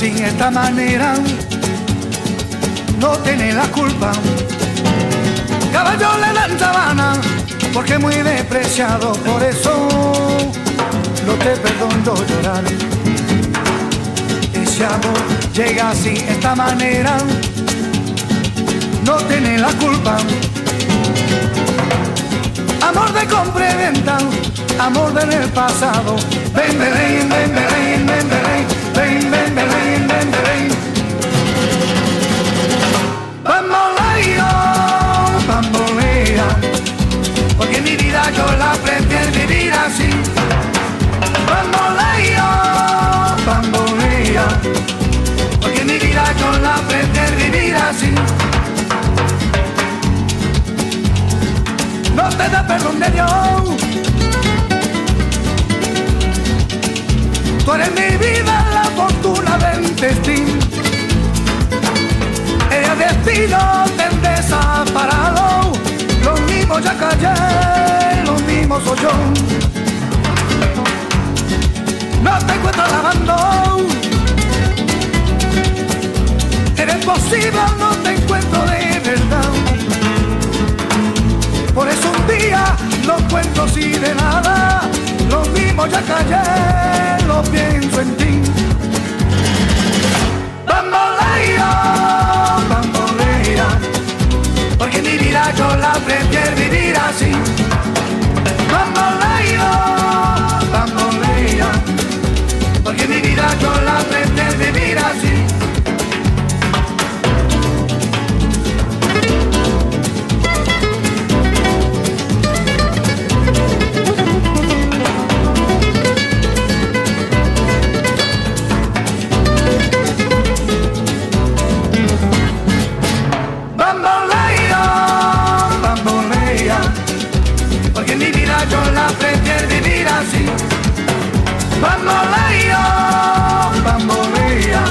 sin esta manera, no tiene la culpa. Caballo le dan sabana, porque muy despreciado, por eso no te perdono llorar. Ese amor llega así, esta manera, no tiene la culpa. Amor de compra y venta, amor del pasado. Ven, ven, ven, ven, ven, ven. Ven, vivir así. Bamboleo, bambolea, porque mi vida yo la prefiero vivir así. No te da perdón de Dios. Tú eres mi vida, la fortuna del destino. El destino te desaparado. Los mismos ya callé, soy yo. No te encuentro lavando. Eres posible, no te encuentro de verdad. Por eso un día no cuento así de nada lo mismo ya callé, lo pienso en ti. Bambolea, bambolea, porque mi vida yo la prefiero vivir así. Bambolea, porque mi vida yo la prefiero yo la prefiero vivir así. Bamboleo, bambolea,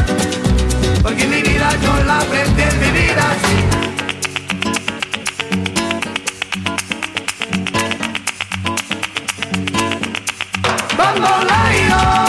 porque mi vida yo la prefiero vivir así. Bamboleo.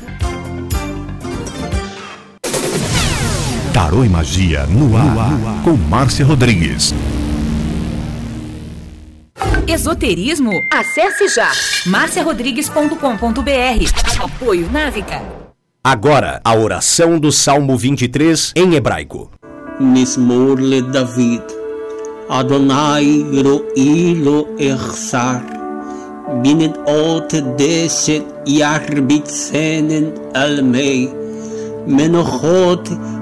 Tarô e Magia no ar, no ar. com Márcia Rodrigues. Esoterismo? Acesse já marciarodrigues.com.br. Apoio Návica. Agora, a oração do Salmo 23 em hebraico. Mismor le David. Adonai ro'i lo echsar. Binnen ot deset yarbitsenen almei. Menochot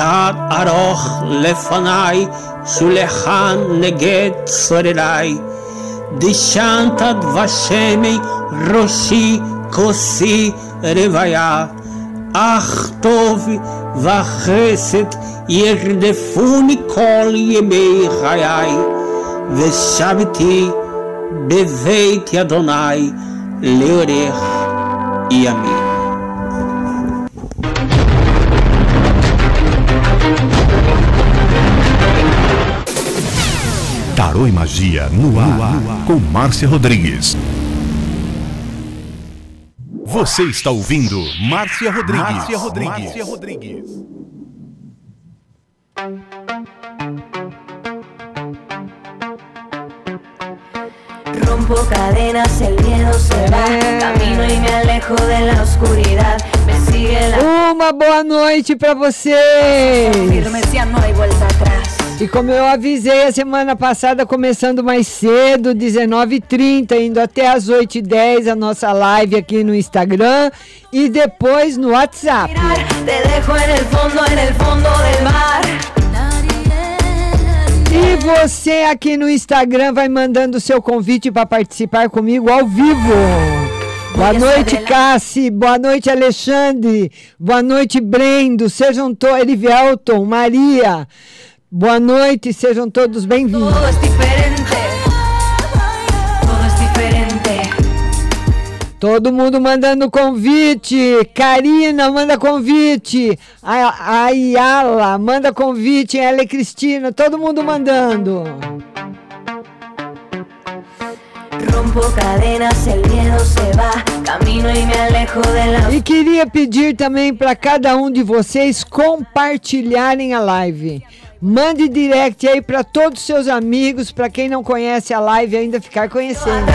Tad aroch lefanai, shulechan neget sorerai. Dishantad vashemi, roshi kosi revaya. Ach tov vachesed yerdefuni kol yemei chayai. Veshaviti beveit yadonai leorech yamim. Tarô e Magia no ar, no ar, com Márcia Rodrigues. Você está ouvindo Márcia Rodrigues. Márcia Rodrigues. Márcia Rodrigues. Rompo cadenas, el miedo se va. Camino y me alejo de la oscuridad. Me sigue la. Uma boa noite para vocês. Firme, no hay vuelta atrás. E como eu avisei a semana passada, começando mais cedo, 19h30, indo até as 8h10, a nossa live aqui no Instagram e depois no WhatsApp. E você aqui no Instagram vai mandando o seu convite para participar comigo ao vivo. Boa noite, Cassi. Boa noite, Alexandre. Boa noite, Brendo. Sejam todos. Elivelton, Maria. Boa noite, sejam todos bem-vindos. Todo mundo mandando convite. Karina manda convite. A Ayala manda convite. Ela e Cristina, todo mundo mandando. Rompo cadenas, el miedo se va, camino y me alejo de la... E queria pedir também para cada um de vocês compartilharem a live. Mande direct aí para todos os seus amigos, para quem não conhece a live ainda ficar conhecendo.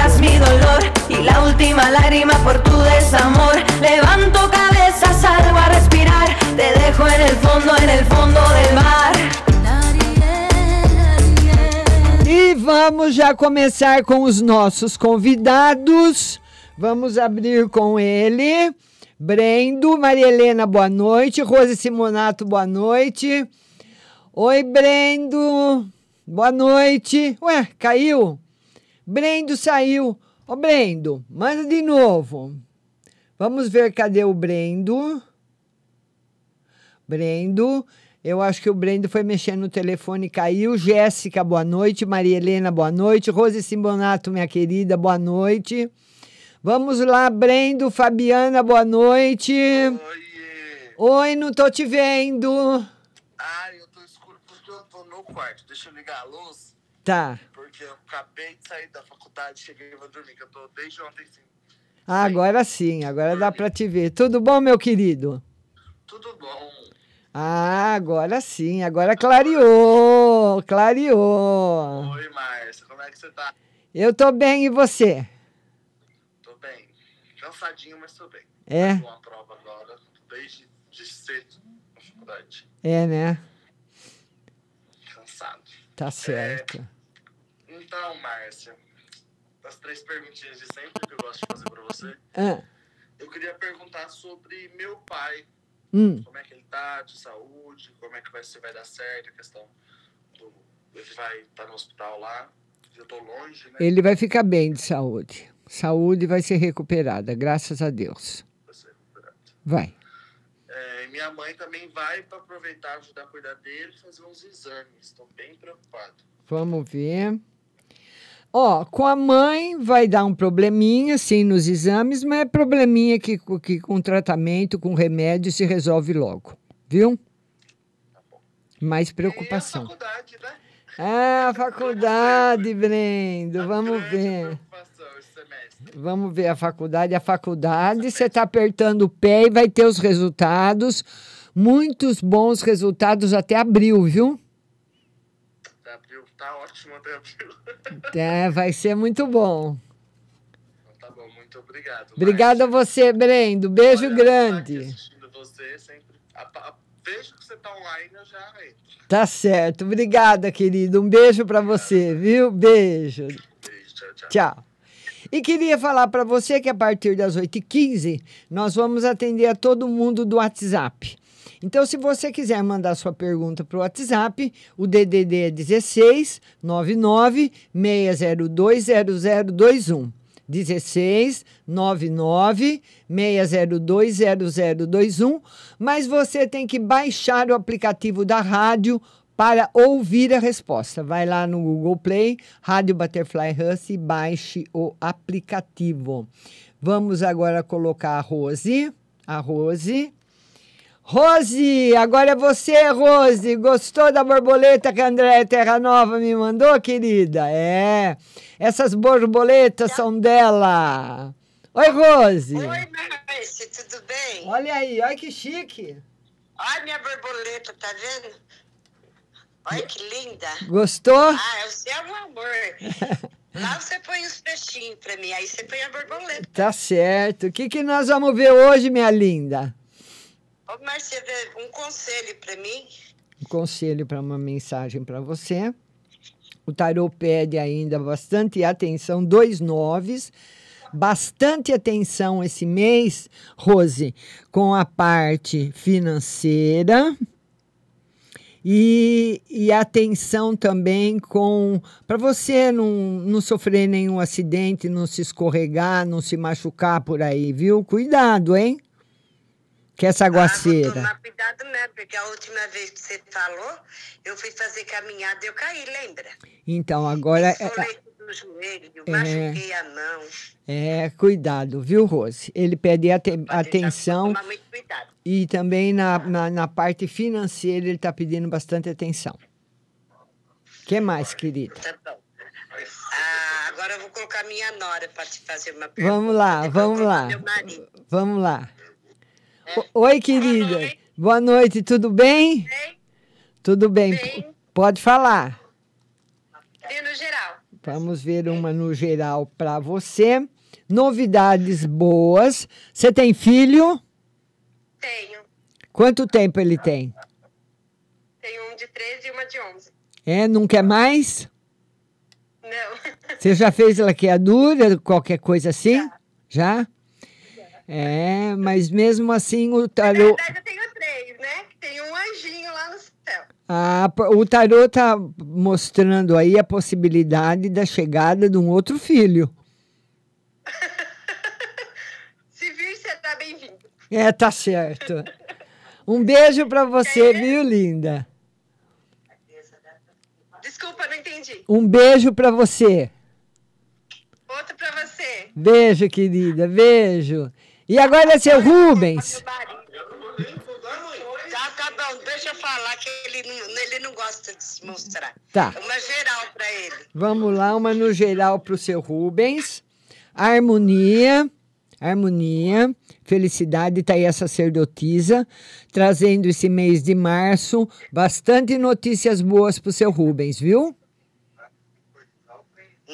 E vamos já começar com os nossos convidados. Vamos abrir com ele. Brendo, Maria Helena, boa noite. Rose Simonato, boa noite. Oi, Brendo. Boa noite. Ué, caiu? Brendo saiu. Ô, Brendo, manda de novo. Vamos ver cadê o Brendo. Brendo. Eu acho que o Brendo foi mexendo no telefone e caiu. Jéssica, boa noite. Maria Helena, boa noite. Rose Simbonato, minha querida, boa noite. Vamos lá, Brendo, Fabiana, boa noite. Oi, Oi não tô te vendo. Eu quarto. Deixa eu ligar a luz. Tá. Porque eu acabei de sair da faculdade, cheguei e vou dormir, que eu tô desde ontem sim. Ah, agora sim, agora dá para te ver. Tudo bom, meu querido? Tudo bom. Ah, agora sim, agora clareou, clareou. Oi, Márcia, como é que você tá? Eu tô bem, e você? Tô bem. Cansadinho, mas tô bem. É? Tô uma prova agora, desde de cedo na faculdade. É, né? Tá certo. Então, Márcia, as três perguntinhas de sempre que eu gosto de fazer pra você. Ah, Eu queria perguntar sobre meu pai. hum. Como é que ele tá de saúde, como é que vai, se vai dar certo a questão do... Ele vai estar no hospital lá. Eu tô longe, né? Ele vai ficar bem de saúde. Saúde vai ser recuperada, graças a Deus. Vai ser recuperado. Vai. É, minha mãe também vai para aproveitar, ajudar a cuidar dele e fazer uns exames. Estou bem preocupado. Vamos ver. Ó, com a mãe vai dar um probleminha, sim, nos exames, mas é probleminha que, que com tratamento, com remédio, se resolve logo. Viu? Mais preocupação. E a faculdade, né? Ah, faculdade, Brendo. Vamos ver. Vamos ver a faculdade. A faculdade, você está apertando o pé e vai ter os resultados. Muitos bons resultados até abril, viu? Até abril, tá ótimo até abril. É, vai ser muito bom. Então tá bom, muito obrigado. Obrigada a você, Brendo. Beijo Olha, grande. assistindo você sempre. A- a- vejo que você tá online, eu já entro. Tá certo. Obrigada, querido. Um beijo para você, viu? Beijo. Beijo, tchau, tchau. Tchau. E queria falar para você que a partir das 8h15 nós vamos atender a todo mundo do WhatsApp. Então, se você quiser mandar sua pergunta para o WhatsApp, o DDD é 16 99 602 0021. 16 99 602 0021. Mas você tem que baixar o aplicativo da rádio para ouvir a resposta. Vai lá no Google Play, Rádio Butterfly Hustle e baixe o aplicativo. Vamos agora colocar a Rose. A Rose. Rose, agora é você, Rose. Gostou da borboleta que a Andréia Terra Nova me mandou, querida? É. Essas borboletas são dela. Oi, Rose. Oi, Márcia, tudo bem? Olha aí, olha que chique. Olha minha borboleta, tá vendo? Olha que linda. Gostou? Ah, é o seu amor. Lá você põe os peixinhos pra mim, aí você põe a borboleta. Tá certo. O que, que nós vamos ver hoje, minha linda? Ô, Márcia, vê, um conselho pra mim. Um conselho para uma mensagem para você. O tarô pede ainda bastante atenção, dois noves. Bastante atenção esse mês, Rose, com a parte financeira. E, e atenção também com. Para você não, não sofrer nenhum acidente, não se escorregar, não se machucar por aí, viu? Cuidado, hein? Que essa Ah, vou aguaceira. tomar cuidado, né? Porque a última vez que você falou, eu fui fazer caminhada e eu caí, lembra? Então, agora. é- Do joelho, É. machuquei a mão. É, cuidado, viu, Rose? Ele pede ate- atenção Tomar muito cuidado. e também na, na, na parte financeira ele está pedindo bastante atenção. O que mais, querida? Tá bom. Ah, agora eu vou colocar minha nora para te fazer uma pergunta. Vamos lá, vamos lá. Vamos lá. O- Oi, querida. Boa noite, tudo bem? Tudo bem. P- Pode falar. Vê no geral. Vamos ver uma no geral para você. Novidades boas. Você tem filho? Tenho. Quanto tempo ele tem? Tenho um de 13 e uma de 11. É, não quer mais? Não. Você já fez laqueadura, qualquer coisa assim? Já? É, mas mesmo assim o Na tarô, verdade, eu tenho três, né? Tem um anjinho lá no céu. a, o tarô tá mostrando aí a possibilidade da chegada de um outro filho. Se vir, você tá bem-vindo. É, tá certo. Um beijo para você, viu, linda? Desculpa, não entendi. Um beijo para você. Outro pra você. Beijo, querida. Beijo. E agora é seu Rubens. Falar que ele não, ele não gosta de se mostrar. Tá. Uma geral para ele. Vamos lá, uma no geral para o seu Rubens. Harmonia, harmonia, felicidade, tá aí a sacerdotisa, trazendo esse mês de março bastante notícias boas para o seu Rubens, viu?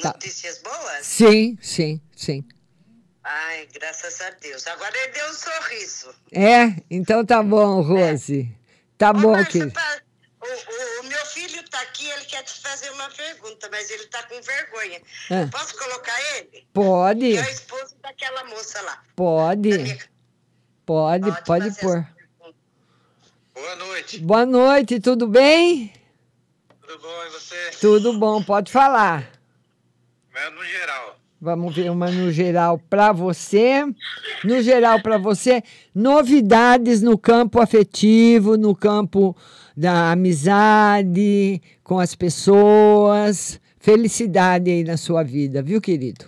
Tá. Notícias boas? Sim, sim, sim. Ai, graças a Deus. Agora ele deu um sorriso. É? Então tá bom, Rose. Tá Ô, bom, Márcia, querido. pa- o, o- o meu filho tá aqui, ele quer te fazer uma pergunta, mas ele tá com vergonha. Ah. Posso colocar ele? Pode, É o esposo daquela moça lá. pode, pode, Pode pode fazer pôr. Boa noite. Boa noite, tudo bem? Tudo bom? E você? Tudo bom, pode falar. Mas no geral. Vamos ver uma no geral para você. No geral para você, novidades no campo afetivo, no campo da amizade com as pessoas. Felicidade aí na sua vida, viu, querido?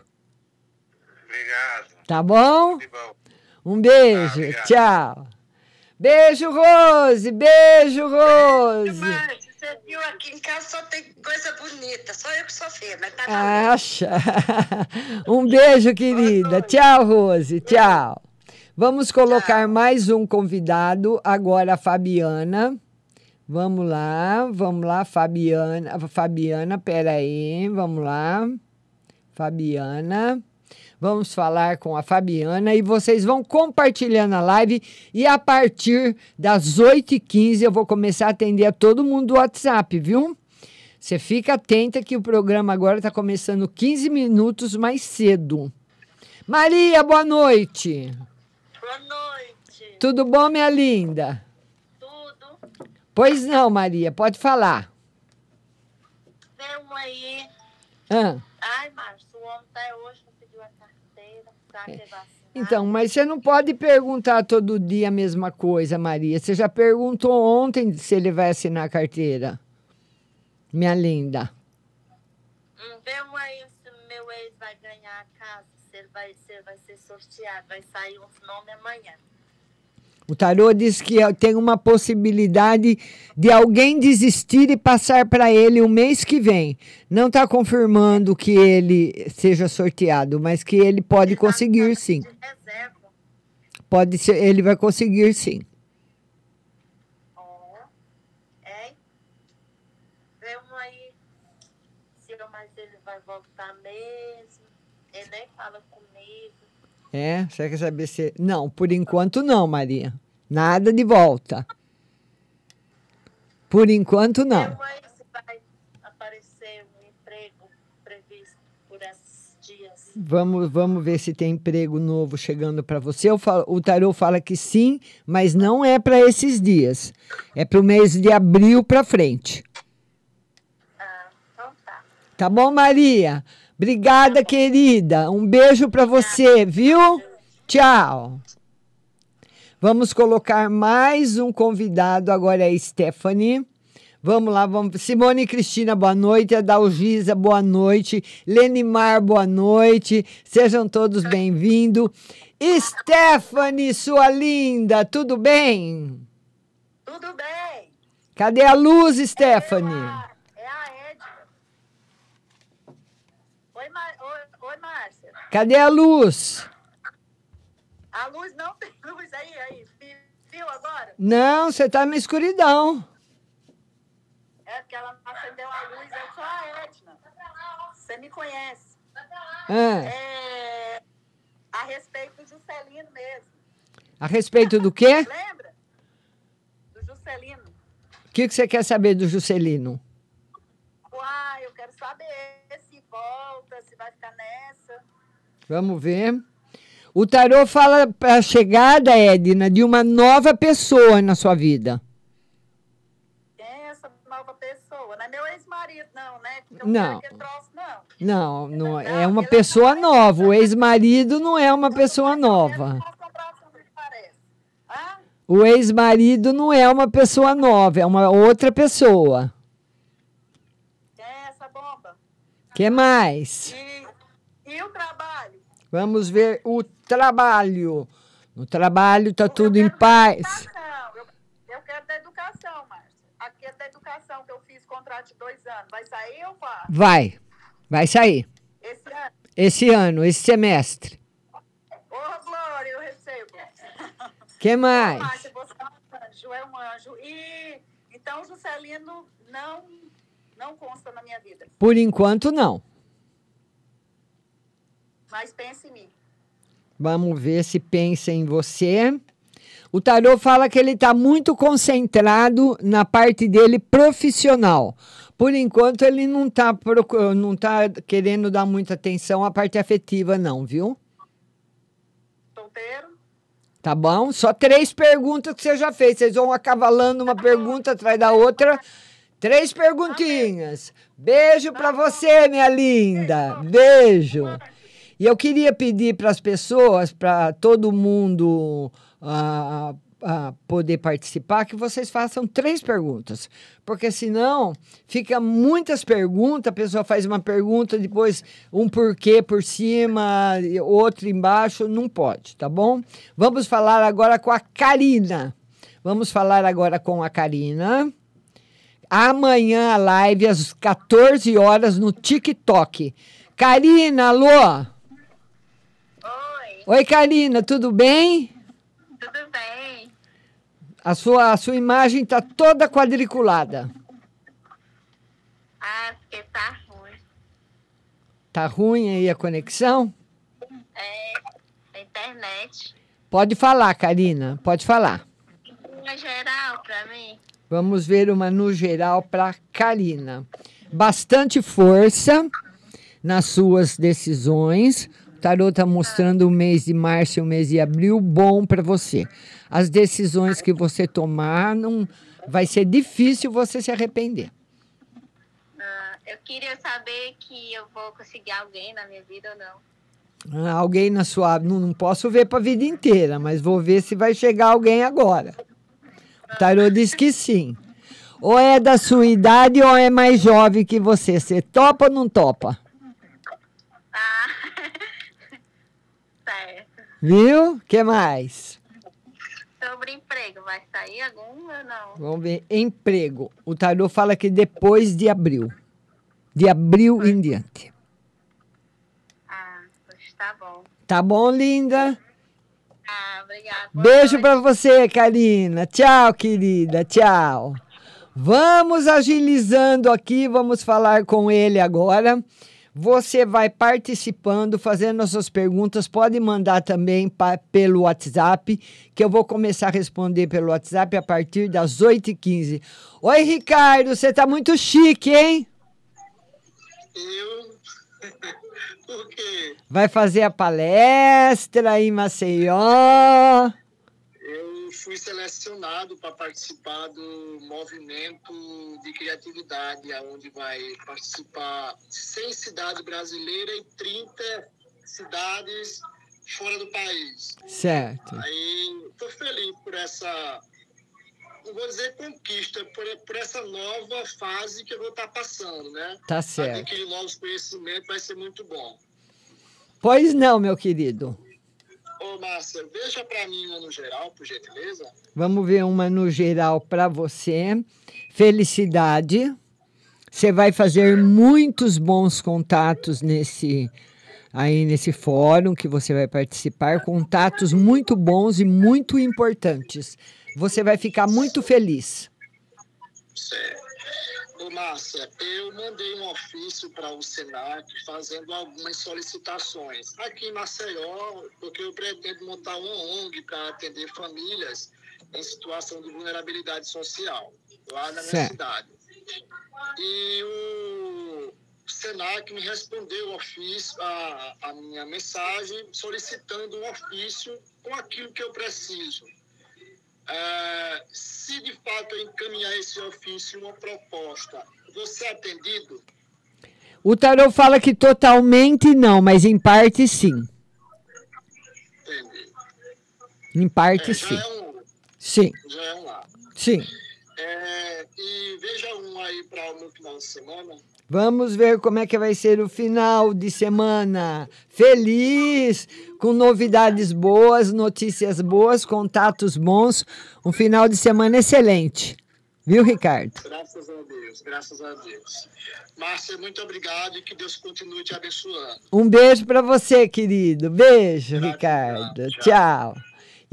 Obrigado. Tá bom? Bom. Um beijo, obrigado. tchau. Beijo, Rose, beijo, Rose. Márcia, você viu aqui em casa só tem coisa bonita. Só eu que sou feia, mas tá bom. Acha. Um beijo, querida. Tchau, Rose. Tchau. Vamos colocar mais um convidado, agora a Fabiana. Vamos lá, vamos lá, Fabiana. Fabiana, peraí, vamos lá. Fabiana. Vamos falar com a Fabiana e vocês vão compartilhando a live. E a partir das 8h15 eu vou começar a atender a todo mundo do WhatsApp, viu? Você fica atenta que o programa agora está começando 15 minutos mais cedo. Maria, boa noite. Boa noite. Tudo bom, minha linda? Tudo. Pois não, Maria, pode falar. Vê um aí. Ah, Ai, Márcio, o homem até hoje não pediu a carteira pra ter vacina. então, mas você não pode perguntar todo dia a mesma coisa, Maria. Você já perguntou ontem se ele vai assinar a carteira. Minha linda. Hum, vê um aí se meu ex vai ganhar a casa, se ele vai, se ele vai ser sorteado, vai sair um nome amanhã. O tarô diz que tem uma possibilidade de alguém desistir e passar para ele o mês que vem. Não está confirmando que ele seja sorteado, mas que ele pode conseguir sim. Pode ser, ele vai conseguir sim. Ele vai voltar mesmo. Ele nem fala. É, você quer saber se. Não, por enquanto não, Maria. Nada de volta. Por enquanto não. Vai aparecer um emprego previsto por esses dias. Vamos, vamos ver se tem emprego novo chegando para você. Falo- o tarô fala que sim, mas não é para esses dias. É para o mês de abril para frente. Ah, então tá. Tá bom, Maria? Obrigada, querida. Um beijo para você, viu? Tchau. Vamos colocar mais um convidado, agora é a Stephanie. Vamos lá, vamos. Simone e Cristina, boa noite. Adalgisa, boa noite. Lenimar, boa noite. Sejam todos bem-vindos. Stephanie, sua linda, tudo bem? Tudo bem. Cadê a luz, Stephanie? É a Edna. Oi, Mar... Oi, Oi, Márcia. Cadê a luz? A luz não tem luz aí, aí. Vi- Viu agora? Não, você tá na escuridão. É porque ela acendeu a luz. Eu sou a Edna. Você me conhece. Ah, É... A respeito do Juscelino mesmo. a respeito do quê? Lembra? Do Juscelino. O que, que você quer saber do Juscelino? Vamos ver. O tarô fala para a chegada, Edna, de uma nova pessoa na sua vida. Quem é essa nova pessoa? Não é meu ex-marido, não, né? Eu Não. troço, não. Não, não é uma pessoa nova. O ex-marido não é uma pessoa nova. O ex-marido não é uma pessoa nova, é uma outra pessoa. É essa bomba? que mais? E, e o trabalho? Vamos ver o trabalho. No trabalho tá tudo em paz. Não, eu, eu quero da educação. bate dois anos. Vai sair ou vai? Vai. Vai sair. Esse ano? Esse ano, esse semestre. Ô, Glória, eu recebo. que mais? Ô, Márcia, você é um anjo, é um anjo. E então o Juscelino não, não consta na minha vida. Por enquanto, não. Mas pense em mim. Vamos ver se pensa em você. O tarô fala que ele está muito concentrado na parte dele profissional. Por enquanto, ele não está não tá querendo dar muita atenção à parte afetiva, não, viu? Solteiro? Tá bom? Só três perguntas que você já fez. Vocês vão acavalando uma pergunta atrás da outra. Três perguntinhas. Beijo para você, minha linda. Beijo. E eu queria pedir para as pessoas, para todo mundo uh, uh, poder participar, que vocês façam três perguntas. Porque senão fica muitas perguntas, a pessoa faz uma pergunta, depois um porquê por cima, outro embaixo, não pode, tá bom? Vamos falar agora com a Karina. Vamos falar agora com a Karina. Amanhã a live às 14 horas no TikTok. Karina, alô? Oi, Karina, tudo bem? Tudo bem. A sua, a sua imagem está toda quadriculada. Ah, porque tá ruim. Tá ruim aí a conexão? É, a internet. Pode falar, Karina, pode falar. Uma geral para mim. Vamos ver uma no geral para Karina. Bastante força nas suas decisões tarô está mostrando o mês de março e o mês de abril bom para você. As decisões que você tomar, não vai ser difícil você se arrepender. Ah, eu queria saber que eu vou conseguir alguém na minha vida ou não. Ah, alguém na sua. Não, não posso ver para a vida inteira, mas vou ver se vai chegar alguém agora. O tarô diz que sim. Ou é da sua idade ou é mais jovem que você. Você topa ou não topa? Ah, Viu? que mais? Sobre emprego, vai sair algum ou não? Vamos ver. Emprego. O tarô fala que depois de abril. De abril em diante. Ah, tá bom. Tá bom, linda? Ah, obrigada. Beijo para você, Karina. Tchau, querida. Tchau. Vamos agilizando aqui, vamos falar com ele agora. Você vai participando, fazendo as suas perguntas. Pode mandar também pra, pelo WhatsApp, que eu vou começar a responder pelo WhatsApp a partir das 8h15. Oi, Ricardo, você está muito chique, hein? Eu? Por quê? Vai fazer a palestra em Maceió fui selecionado para participar do movimento de criatividade, onde vai participar 100 cidades brasileiras e 30 cidades fora do país. Certo. Aí estou feliz por essa, não vou dizer conquista, por, por essa nova fase que eu vou estar tá passando, né? Tá certo. Adquirir novos conhecimentos vai ser muito bom. Pois não, meu querido. Ô, Márcia, veja para mim uma no geral, por gentileza. Vamos ver uma no geral para você. Felicidade. Você vai fazer muitos bons contatos nesse aí nesse fórum que você vai participar, contatos muito bons e muito importantes. Você vai ficar muito feliz. Certo. Ô, Márcia, eu mandei um ofício para o Senac fazendo algumas solicitações aqui em Maceió, porque eu pretendo montar uma ONG para atender famílias em situação de vulnerabilidade social, lá na minha certo. cidade. E o Senac me respondeu o ofício, a, a minha mensagem solicitando um ofício com aquilo que eu preciso é, se de fato encaminhar esse ofício uma proposta, você é atendido? O tarô fala que totalmente não, mas em parte sim. Entendi. Em parte é, sim. É um, sim. Já é um lado. Sim. É, e veja um aí para o meu final de semana. Vamos ver como é que vai ser o final de semana. Feliz, com novidades boas, notícias boas, contatos bons. Um final de semana excelente. Viu, Ricardo? Graças a Deus, graças a Deus. Márcia, muito obrigado e que Deus continue te abençoando. Um beijo para você, querido. Beijo, Ricardo. Tchau.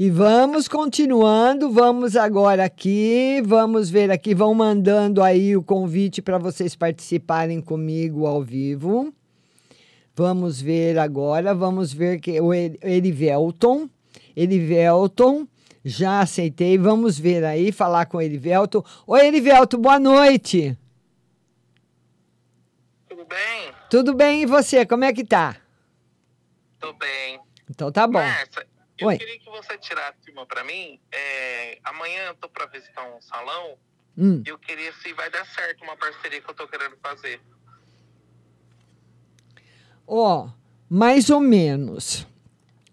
E vamos continuando, vamos agora aqui, vamos ver aqui, vão mandando aí o convite para vocês participarem comigo ao vivo. Vamos ver agora, vamos ver que o Erivelton, Erivelton, já aceitei, vamos ver aí, falar com o Erivelton. Oi, Erivelton, boa noite. Tudo bem? Tudo bem, e você, como é que tá? Tô bem. Então tá bom. Márcia, eu Oi. queria que você tirasse uma pra mim. É, amanhã eu tô pra visitar um salão Hum. eu queria se vai dar certo uma parceria que eu tô querendo fazer. Ó, mais ou menos.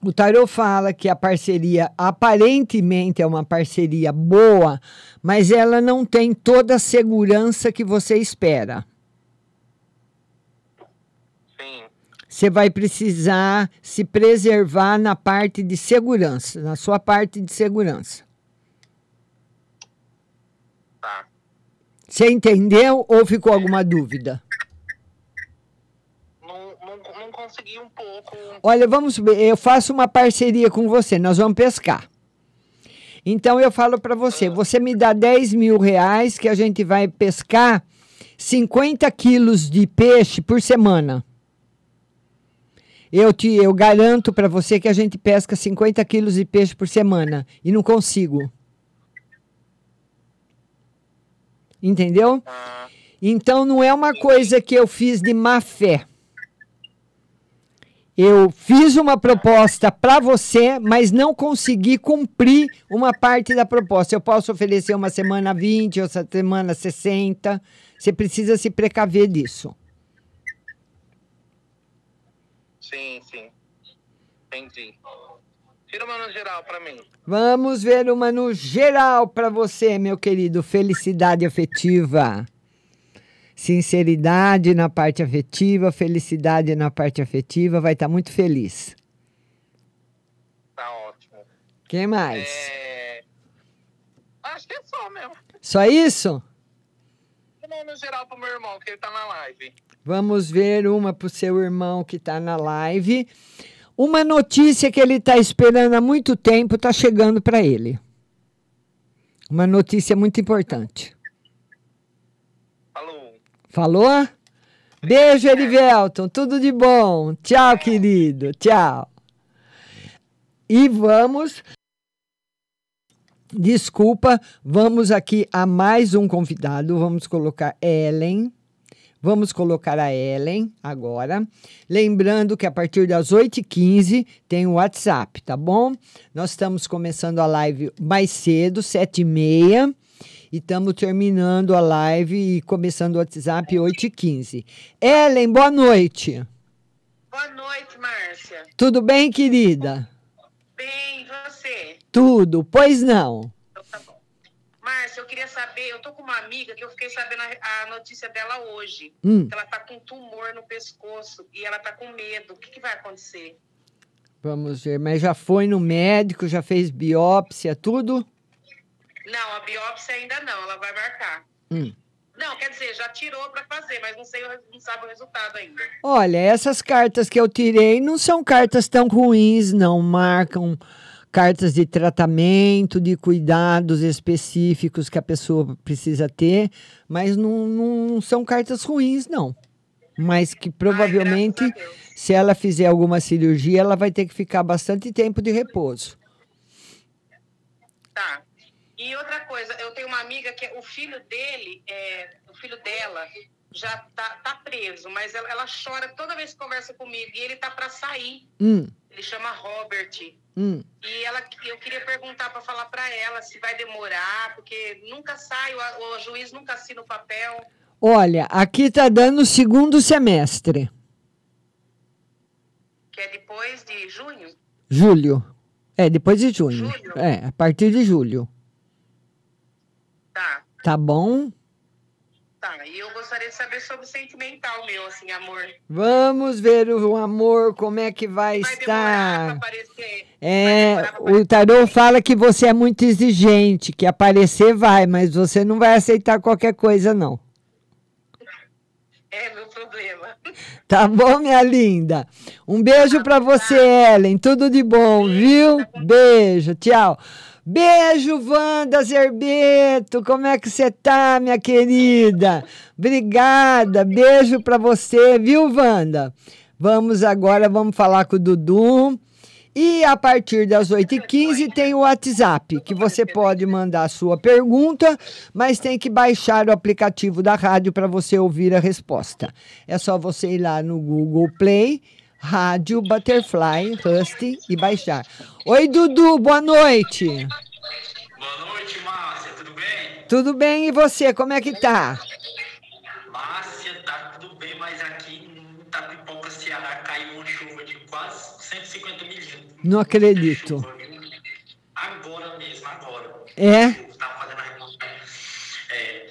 O Tarô fala que a parceria aparentemente é uma parceria boa, mas ela não tem toda a segurança que você espera. Sim. Você vai precisar se preservar na parte de segurança, na sua parte de segurança. Tá. Você entendeu ou ficou alguma dúvida? Não, não, não consegui um pouco. Olha, vamos ver, eu faço uma parceria com você, nós vamos pescar. Então eu falo para você, você me dá 10 mil reais que a gente vai pescar 50 quilos de peixe por semana. Eu, te, eu garanto para você que a gente pesca 50 quilos de peixe por semana e não consigo. Entendeu? Então não é uma coisa que eu fiz de má fé. Eu fiz uma proposta para você, mas não consegui cumprir uma parte da proposta. Eu posso oferecer uma semana 20, outra semana 60. Você precisa se precaver disso. Sim, sim. Entendi. Tira uma no geral pra mim. Vamos ver uma no geral para você, meu querido. Felicidade afetiva. Sinceridade na parte afetiva, felicidade na parte afetiva, vai estar muito feliz. Tá ótimo. Quem mais? É... Acho que é só mesmo. Só isso? Uma no geral pro meu irmão, que ele tá na live. Vamos ver uma para o seu irmão que está na live. Uma notícia que ele está esperando há muito tempo está chegando para ele. Uma notícia muito importante. Falou. Falou? Beijo, Erivelton. Tudo de bom. Tchau, querido. Tchau. E vamos. Desculpa, vamos aqui a mais um convidado. Vamos colocar Ellen. Vamos colocar a Ellen agora. Lembrando que a partir das 8h15 tem o WhatsApp, tá bom? Nós estamos começando a live mais cedo, 7h30. E estamos terminando a live e começando o WhatsApp 8h15. Ellen, boa noite. Boa noite, Márcia. Tudo bem, querida? Bem, e você? Tudo, pois não. Eu queria saber, eu tô com uma amiga que eu fiquei sabendo a, a notícia dela hoje. Hum. Ela tá com tumor no pescoço e ela tá com medo. O que, que vai acontecer? Vamos ver, mas já foi no médico, já fez biópsia, tudo? Não, a biópsia ainda não, ela vai marcar. Hum. Não, quer dizer, já tirou para fazer, mas não sei, não sabe o resultado ainda. Olha, essas cartas que eu tirei não são cartas tão ruins, não. Marcam cartas de tratamento, de cuidados específicos que a pessoa precisa ter, mas não, não são cartas ruins, não. Mas que provavelmente, se ela fizer alguma cirurgia, ela vai ter que ficar bastante tempo de repouso. Tá. E outra coisa, eu tenho uma amiga que é- o filho dele, é, o filho dela, já tá, tá preso, mas ela, ela chora toda vez que conversa comigo e ele tá para sair. Hum, Ele chama Robert. Hum. E ela, eu queria perguntar para falar para ela se vai demorar, porque nunca sai, o, o juiz nunca assina o papel. Olha, aqui está dando segundo semestre, Que é depois de junho? julho. É, depois de junho. É, a partir de julho. Tá. Tá bom? Tá, e eu gostaria de saber sobre o sentimental meu, assim, amor. Vamos ver o amor, como é que vai, Vai estar. É, o tarô fala que você é muito exigente, que aparecer vai, mas você não vai aceitar qualquer coisa, não. É meu problema. Tá bom, minha linda? Um beijo pra você, Ellen. Tudo de bom, viu? Beijo, tchau. Beijo, Wanda Zerbeto. Como é que você tá, minha querida? Obrigada. Beijo pra você, viu, Wanda? Vamos agora, vamos falar com o Dudu. E a partir das 8h15 tem o WhatsApp, que você pode mandar a sua pergunta, mas tem que baixar o aplicativo da rádio para você ouvir a resposta. É só você ir lá no Google Play, Rádio Butterfly Husting e baixar. Oi, Dudu, boa noite. Boa noite, Márcia, tudo bem? Tudo bem e você, como é que tá? Márcia, tá tudo bem, mas aqui em Itapipoca, Ceará, caiu uma chuva de quase 150 milímetros. Não acredito. Agora mesmo, agora. É? Tá fazendo a reportagem. É,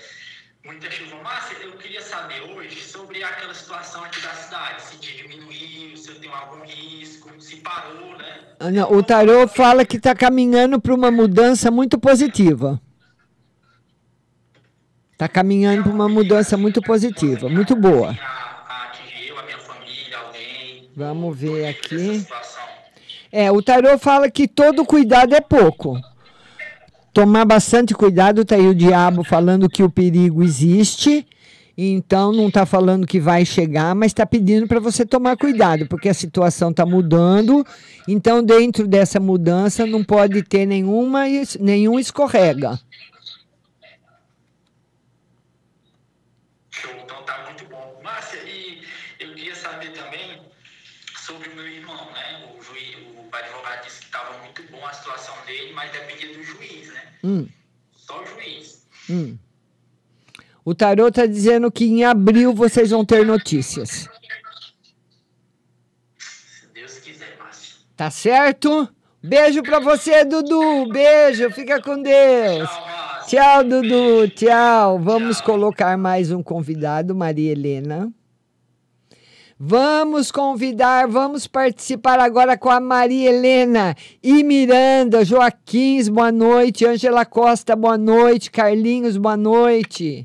muita chuva. Márcia, eu queria saber hoje sobre aquela situação aqui da cidade, se diminuiu, se tem algum risco, se parou, né? Não, O tarô fala que está caminhando para uma mudança muito positiva. Está caminhando para uma mudança muito positiva, muito boa. Vamos ver aqui. É, o tarô fala que todo cuidado é pouco. Tomar bastante cuidado, tá aí o diabo falando que o perigo existe. Então não está falando que vai chegar, mas está pedindo para você tomar cuidado, porque a situação está mudando. Então, dentro dessa mudança, não pode ter nenhuma, nenhum escorrega. Show, então tá muito bom. Márcia, e eu queria saber também sobre o meu irmão, né? O, juiz, o advogado disse que estava muito bom a situação dele, mas dependia do juiz, né? Hum, Só o juiz. hum. O tarô está dizendo que em abril vocês vão ter notícias. Se Deus quiser. Tá certo? Beijo pra você, Dudu. Beijo, fica com Deus. Tchau, Dudu. Tchau. Vamos colocar mais um convidado, Maria Helena. Vamos convidar, vamos participar agora com a Maria Helena e Miranda, Joaquins, boa noite, Ângela Costa, boa noite, Carlinhos, boa noite.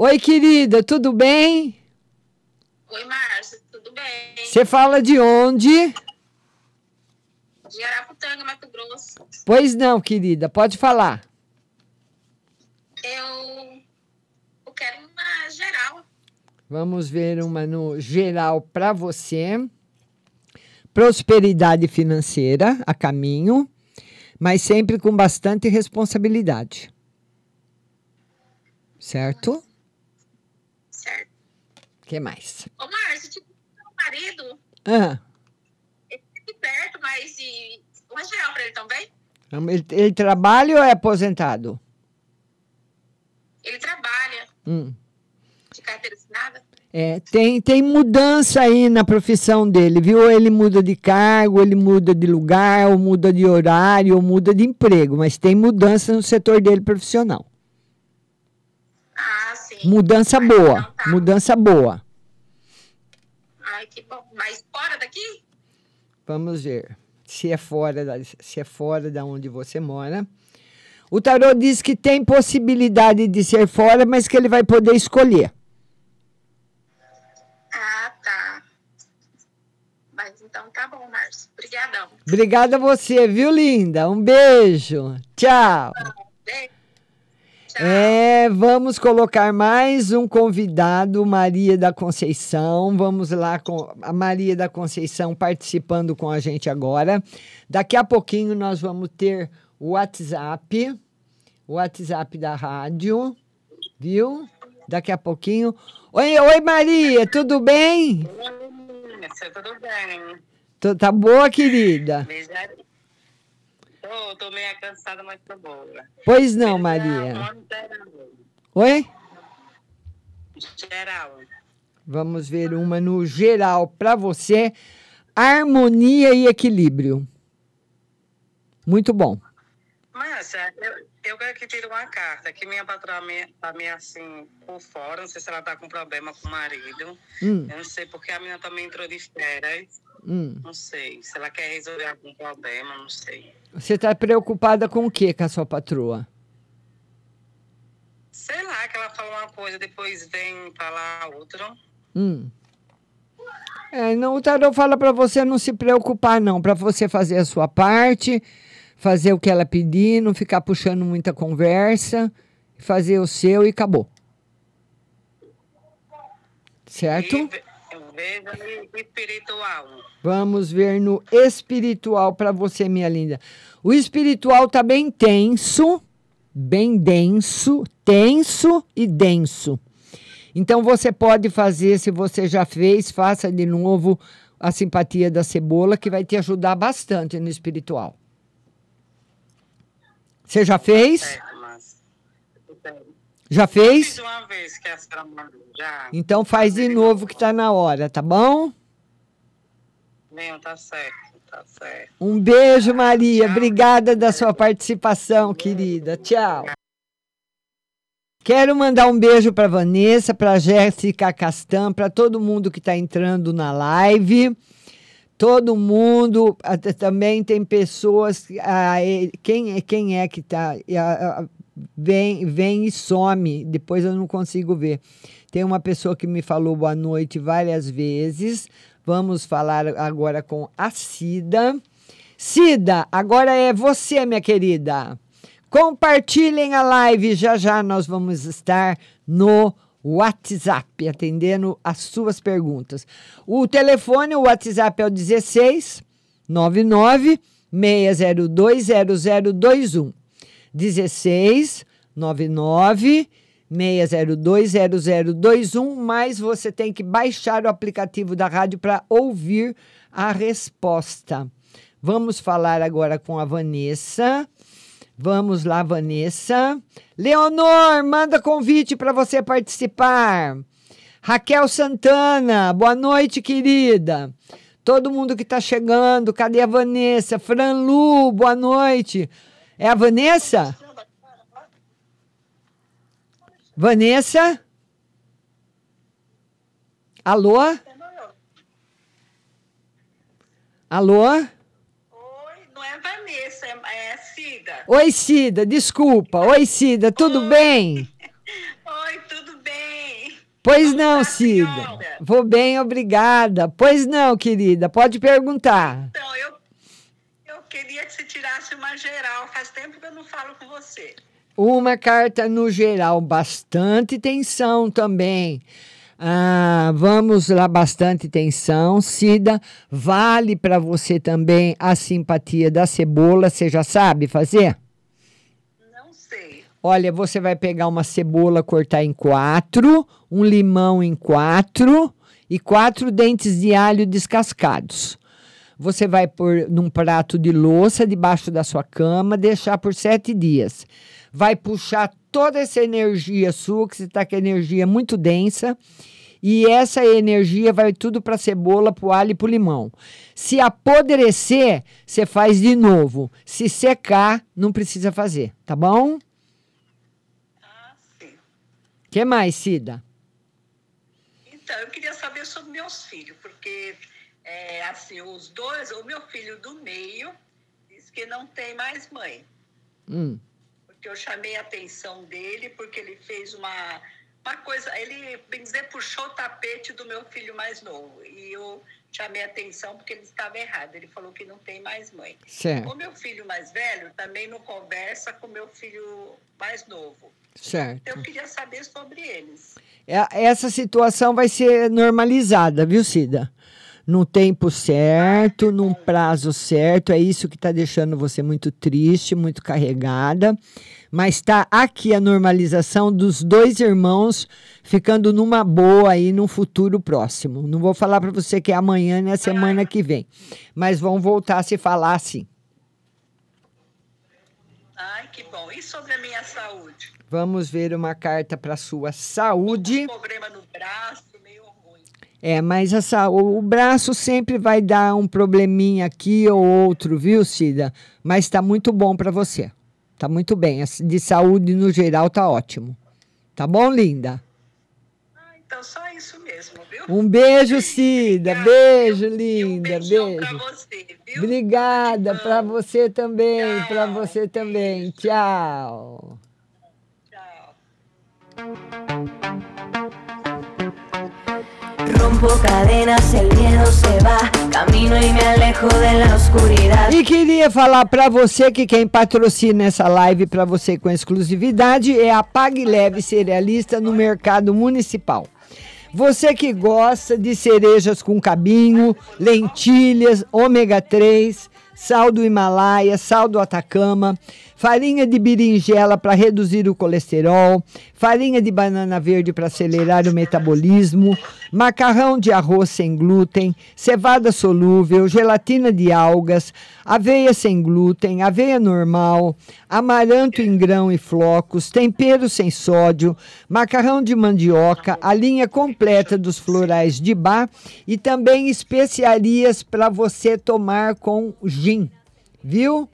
Oi, querida, tudo bem? Oi, Márcia, tudo bem? Você fala de onde? De Araputanga, Mato Grosso. Pois não, querida, pode falar. Eu, eu quero uma geral. Vamos ver uma no geral para você. Prosperidade financeira a caminho, mas sempre com bastante responsabilidade. Certo? Certo. O que mais? Ô, Márcia, tipo, meu marido, Ah, ele aqui perto, mas e uma geral pra ele também? ele, ele trabalha ou é aposentado? Ele trabalha Hum. de carteira assinada? É, tem, tem mudança aí na profissão dele, viu? Ele muda de cargo, ele muda de lugar, ou muda de horário, ou muda de emprego, mas tem mudança no setor dele profissional. Mudança boa, mudança boa. Ai, que bom. Mas fora daqui? Vamos ver se é fora da, se é fora da onde você mora. O tarô diz que tem possibilidade de ser fora, mas que ele vai poder escolher. Ah, tá. Mas então tá bom, Márcio. Obrigadão. Obrigada a você, viu, linda? Um beijo. Tchau. É, vamos colocar mais um convidado, Maria da Conceição. Vamos lá com a Maria da Conceição participando com a gente agora. Daqui a pouquinho nós vamos ter o WhatsApp, o WhatsApp da rádio, viu? Daqui a pouquinho. Oi, oi Maria, tudo bem? Márcia, tudo bem? Tu- Tá boa, querida? Beijar. Tô, tô meio cansada, mas tô boa. Pois não, Maria. Oi? Geral. Vamos ver uma no geral para você. Harmonia e equilíbrio. Muito bom. Márcia, eu, Eu quero que tire uma carta, que minha patroa tá meio assim por fora, não sei se ela tá com problema com o marido. Hum. Eu não sei porque a menina também entrou de férias. Hum. Não sei. Se ela quer resolver algum problema, não sei. Você está preocupada com o que com a sua patroa? Sei lá, que ela fala uma coisa, depois vem falar outra. Hum. É, não, o tarô fala para você não se preocupar, não, para você fazer a sua parte, fazer o que ela pedir, não ficar puxando muita conversa, fazer o seu e acabou. Certo? E veja no espiritual. Vamos ver no espiritual para você, minha linda. O espiritual tá bem tenso, bem denso, tenso e denso. Então você pode fazer, se você já fez, faça de novo a simpatia da cebola, que vai te ajudar bastante no espiritual. Você já fez? É. Já fez? Fiz uma vez que a senhora mandou já. Então faz de novo que tá na hora, tá bom? Não, tá certo, tá certo. Um beijo, Maria. Obrigada da sua participação, querida. Tchau. Quero mandar um beijo para Vanessa, para Jéssica Castan, para todo mundo que está entrando na live. Todo mundo, também tem pessoas. ah, quem, é- quem é que está? Vem, vem e some, depois eu não consigo ver. Tem uma pessoa que me falou boa noite várias vezes. Vamos falar agora com a Cida. Cida, agora é você, minha querida. Compartilhem a live, já já nós vamos estar no WhatsApp atendendo as suas perguntas. O telefone, o WhatsApp é o 16 99 602 0021. 16 99 602 0021, mas você tem que baixar o aplicativo da rádio para ouvir a resposta. Vamos falar agora com a Vanessa. Vamos lá, Vanessa. Leonor, manda convite para você participar. Raquel Santana, boa noite, querida. Todo mundo que está chegando, cadê a Vanessa? Fran Lu, boa noite. É a Vanessa? Vanessa? Alô? Alô? Não é Vanessa, é, é Cida. Oi, Cida, desculpa. Oi, Cida, tudo bem? Oi, tudo bem? Pois não, Cida. Vou bem, obrigada. Pois não, querida, pode perguntar. Então, uma geral. Faz tempo que eu não falo com você. Uma carta no geral, bastante tensão também. Ah, vamos lá, bastante tensão. Cida, vale para você também a simpatia da cebola. Você já sabe fazer? Não sei. Olha, você vai pegar uma cebola, cortar em quatro, um limão em quatro e quatro dentes de alho descascados. Você vai pôr num prato de louça debaixo da sua cama, deixar por sete dias. Vai puxar toda essa energia sua, que você está com energia muito densa, e essa energia vai tudo para a cebola, para o alho e para o limão. Se apodrecer, você faz de novo. Se secar, não precisa fazer, tá bom? que mais, Cida? Então, eu queria saber sobre meus filhos, porque é, assim, os dois, o meu filho do meio diz que não tem mais mãe. Hum. Porque eu chamei a atenção dele, porque ele fez uma, uma coisa, ele, bem dizer, puxou o tapete do meu filho mais novo. E eu chamei a atenção porque ele estava errado. Ele falou que não tem mais mãe. Certo. O meu filho mais velho também não conversa com o meu filho mais novo. Certo. Eu queria saber sobre eles. É- Essa situação vai ser normalizada, viu, Cida? No tempo certo, num prazo certo. É isso que está deixando você muito triste, muito carregada. Mas está aqui a normalização dos dois irmãos ficando numa boa aí num futuro próximo. Não vou falar para você que é amanhã, nem a semana que vem. Mas vão voltar a se falar sim. Ai, que bom. E sobre a minha saúde? Vamos ver uma carta para sua saúde. Problema no braço. É, mas essa, o, o braço sempre vai dar um probleminha aqui ou outro, viu, Cida? Mas está muito bom para você. Tá muito bem. De saúde no geral tá ótimo. Tá bom, linda? Então, só isso mesmo, viu? Um beijo, Cida. Beijo, linda. Beijo. Obrigada para você também, para você também. Tchau. Rompo cadenas, el miedo se va. Camino y me alejo. E queria falar para você que quem patrocina essa live para você com exclusividade é a Pague Leve Cerealista no Mercado Municipal. Você que gosta de cerejas com cabinho, lentilhas, ômega 3, sal do Himalaia, sal do Atacama, farinha de berinjela para reduzir o colesterol, farinha de banana verde para acelerar o metabolismo, macarrão de arroz sem glúten, cevada solúvel, gelatina de algas, aveia sem glúten, aveia normal, amaranto em grão e flocos, tempero sem sódio, macarrão de mandioca, a linha completa dos florais de bar. E também especiarias para você tomar com gin, viu?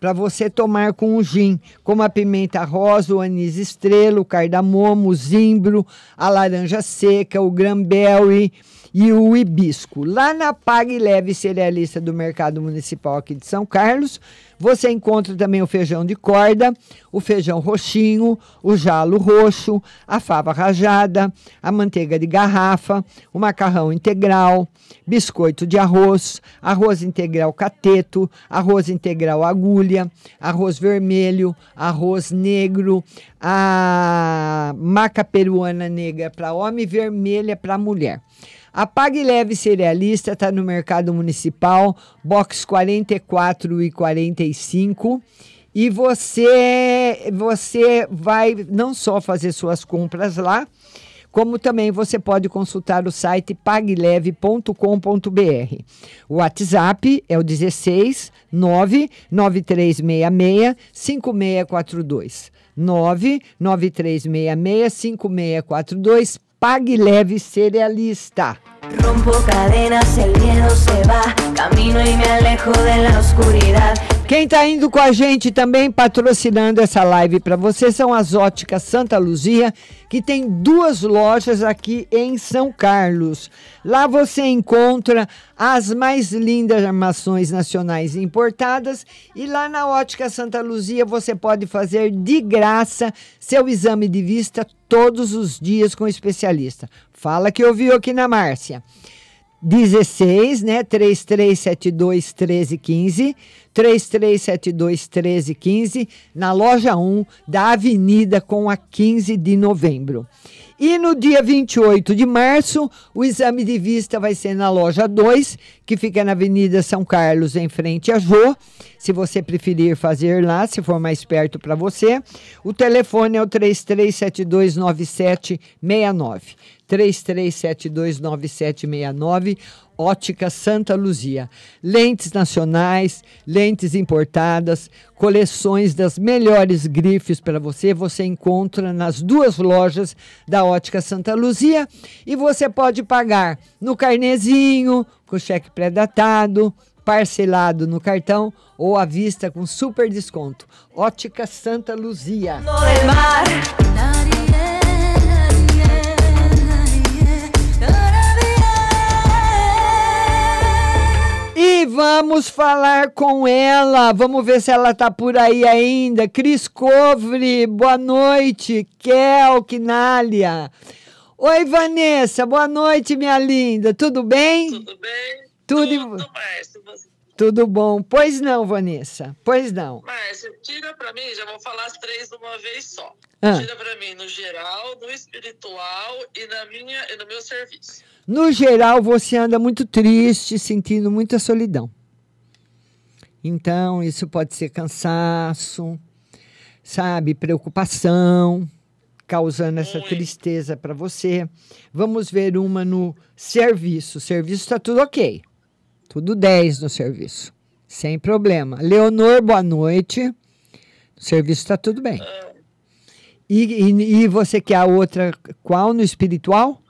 Para você tomar com o gin, como a pimenta rosa, o anis estrela, o cardamomo, o zimbro, a laranja seca, o cranberry e o hibisco. Lá na Pague Leve Cerealista do Mercado Municipal aqui de São Carlos, você encontra também o feijão de corda, o feijão roxinho, o jalo roxo, a fava rajada, a manteiga de garrafa, o macarrão integral, biscoito de arroz, arroz integral cateto, arroz integral agulha, arroz vermelho, arroz negro, a maca peruana negra para homem e vermelha para mulher. A Pague Leve Cerealista está no Mercado Municipal, box 44 e 45. E você, você vai não só fazer suas compras lá, como também você pode consultar o site pagleve.com.br. O WhatsApp é o 16 99366 5642. 99366 5642. Pague Leve Cerealista. Rompo cadenas, el miedo se va. Camino y me alejo de la oscuridad. Quem está indo com a gente também patrocinando essa live para você são as óticas Santa Luzia, que tem duas lojas aqui em São Carlos. Lá você encontra as mais lindas armações nacionais importadas e lá na ótica Santa Luzia você pode fazer de graça seu exame de vista todos os dias com o especialista. Fala que ouviu aqui na Márcia. 16, né? 3372 1315, 3372 1315, na loja 1 da Avenida com a 15 de novembro. E no dia 28 de março, o exame de vista vai ser na loja 2, que fica na Avenida São Carlos, em frente a Jô. Se você preferir fazer lá, se for mais perto para você, o telefone é o 33729769. 33729769, Ótica Santa Luzia. Lentes nacionais, lentes importadas, coleções das melhores grifes para você, você encontra nas duas lojas da Ótica Santa Luzia e você pode pagar no carnezinho, com cheque pré-datado, parcelado no cartão ou à vista com super desconto. Ótica Santa Luzia. Vamos falar com ela. Vamos ver se ela tá por aí ainda. Cris Covre, boa noite. Kel Quinalha. Oi, Vanessa, boa noite, minha linda. Tudo bem? Tudo bem? Tudo, Tudo bom. Pois não, Vanessa. Pois não. Márcia, tira pra mim, já vou falar as três de uma vez só. Ah. Tira pra mim no geral, no espiritual e na minha e no meu serviço. No geral, você anda muito triste, sentindo muita solidão. Então, isso pode ser cansaço, sabe, preocupação, causando essa tristeza para você. Vamos ver uma no serviço. O serviço está tudo ok. Tudo 10 no serviço. Sem problema. Leonor, boa noite. O serviço está tudo bem. E, e, e você quer a outra qual no espiritual?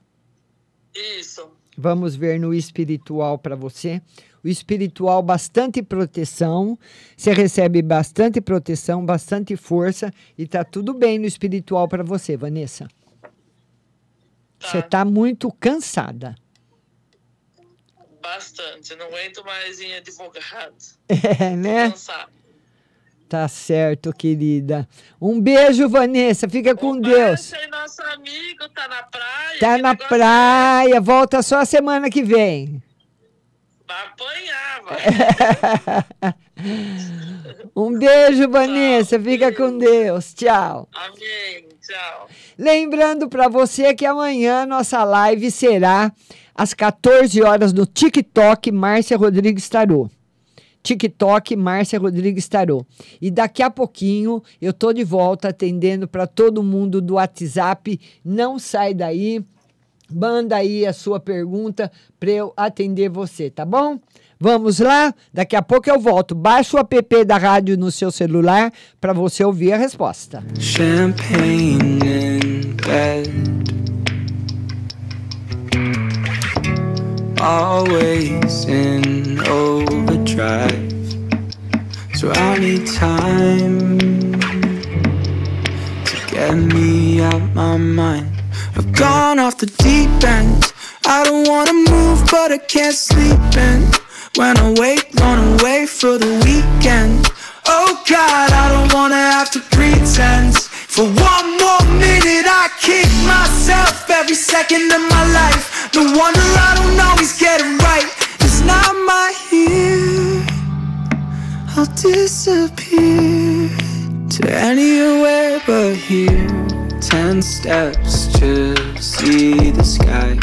Isso. Vamos ver no espiritual para você. o espiritual bastante proteção. Você recebe bastante proteção, bastante força e tá tudo bem no espiritual para você, Vanessa. Você tá muito cansada. Bastante. Não aguento mais em advogado. É, né? Cansado. Tá certo, querida. Um beijo, Vanessa. Fica com Deus. Esse nosso amigo tá na praia. Tá na praia. Volta só a semana que vem. Vai apanhar, vai. Um beijo, Vanessa. Fica com Deus. Tchau. Amém. Tchau. Lembrando para você que amanhã nossa live será às 14 horas no TikTok Márcia Rodrigues Tarô. TikTok Márcia Rodrigues Tarô. E daqui a pouquinho eu tô de volta atendendo para todo mundo do WhatsApp. Não sai daí. Manda aí a sua pergunta para eu atender você, tá bom? Vamos lá? Daqui a pouco eu volto. Baixa o app da rádio no seu celular para você ouvir a resposta. Champagne bed. Always in overdrive. So I need time to get me out my mind. I've gone off the deep end. I don't wanna move, but I can't sleep. And when I wake, run away for the weekend. Oh God, I don't wanna have to pretend. For one more minute, I kick myself every second of my life. No wonder I don't always get it right. It's not my here. I'll disappear to anywhere but here. Ten steps to see the sky.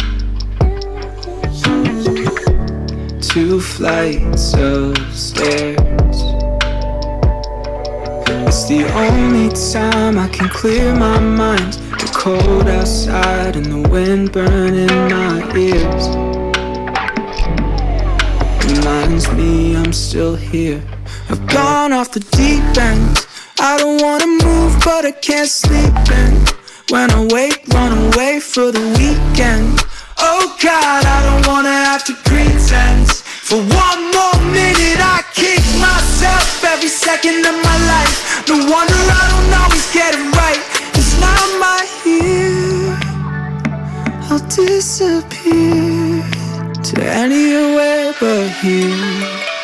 Two flights of stairs. It's the only time I can clear my mind. The cold outside and the wind burning my ears. Reminds me I'm still here. I've gone off the deep end. I don't wanna move, but I can't sleep. And when I wake, run away for the weekend. Oh God, I don't wanna have to pretend. For one more minute, I kick myself every second of my life. No wonder I don't always get it right. It's not my here. I'll disappear to anywhere but here.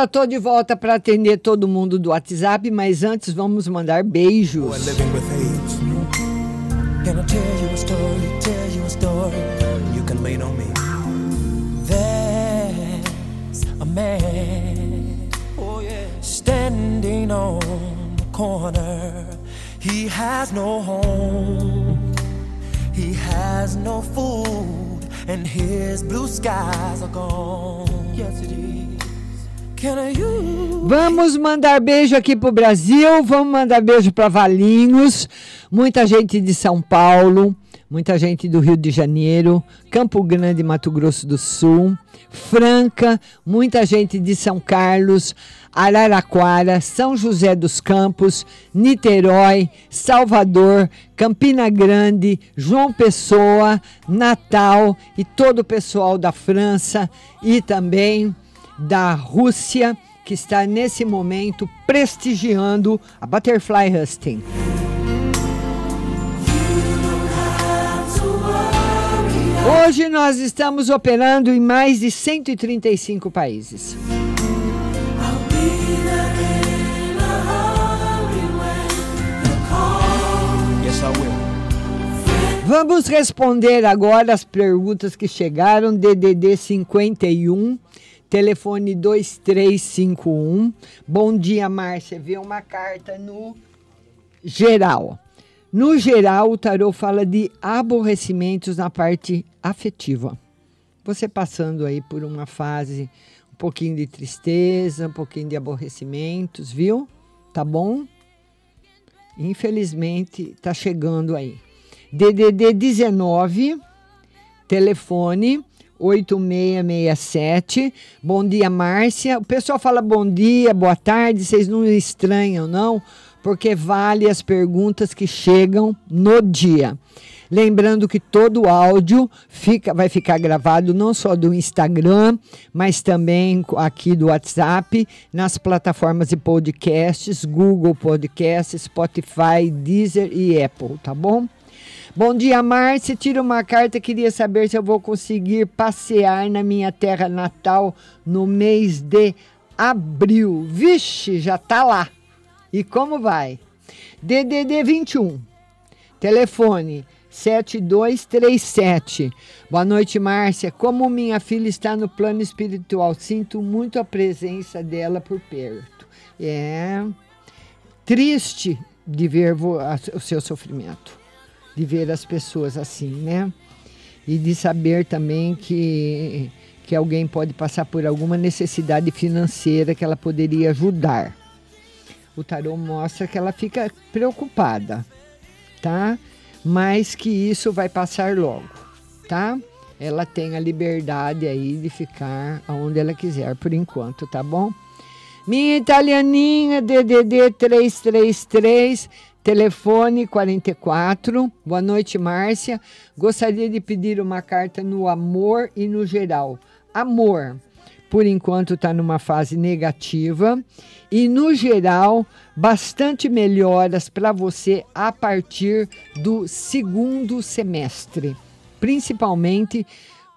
Já tô de volta para atender todo mundo do WhatsApp, mas antes vamos mandar beijos. Standing on the corner. He has no home, he has no food, and his blue skies are gone. Yes, it is. Vamos mandar beijo aqui pro Brasil, vamos mandar beijo para Valinhos, muita gente de São Paulo, muita gente do Rio de Janeiro, Campo Grande, Mato Grosso do Sul, Franca, muita gente de São Carlos, Araraquara, São José dos Campos, Niterói, Salvador, Campina Grande, João Pessoa, Natal e todo o pessoal da França e também da Rússia, que está nesse momento prestigiando a Butterfly Husting. Hoje nós estamos operando em mais de 135 países. Vamos responder agora as perguntas que chegaram. DDD 51, telefone 2351. Bom dia, Márcia. Vê uma carta no geral. No geral, o tarô fala de aborrecimentos na parte afetiva. Você passando aí por uma fase um pouquinho de tristeza, um pouquinho de aborrecimentos, viu? Tá bom? Infelizmente, tá chegando aí. DDD 19, telefone 8667. Bom dia, Márcia. O pessoal fala bom dia, boa tarde, vocês não estranham, não? Porque vale as perguntas que chegam no dia. Lembrando que todo o áudio fica, vai ficar gravado não só do Instagram, mas também aqui do WhatsApp, nas plataformas de podcasts, Google Podcasts, Spotify, Deezer e Apple, tá bom? Bom dia, Márcia. Tira uma carta. Queria saber se eu vou conseguir passear na minha terra natal no mês de abril. Vixe, já tá lá. E como vai? DDD 21. Telefone 7237. Boa noite, Márcia. Como minha filha está no plano espiritual, sinto muito a presença dela por perto. É triste de ver o seu sofrimento, de ver as pessoas assim, né? E de saber também que, que alguém pode passar por alguma necessidade financeira que ela poderia ajudar. O tarô mostra que ela fica preocupada, tá? Mas que isso vai passar logo, tá? Ela tem a liberdade aí de ficar aonde ela quiser por enquanto, tá bom? Minha italianinha, DDD 333, telefone 44. Boa noite, Márcia. Gostaria de pedir uma carta no amor e no geral. Amor, por enquanto está numa fase negativa. E no geral, bastante melhoras para você a partir do segundo semestre. Principalmente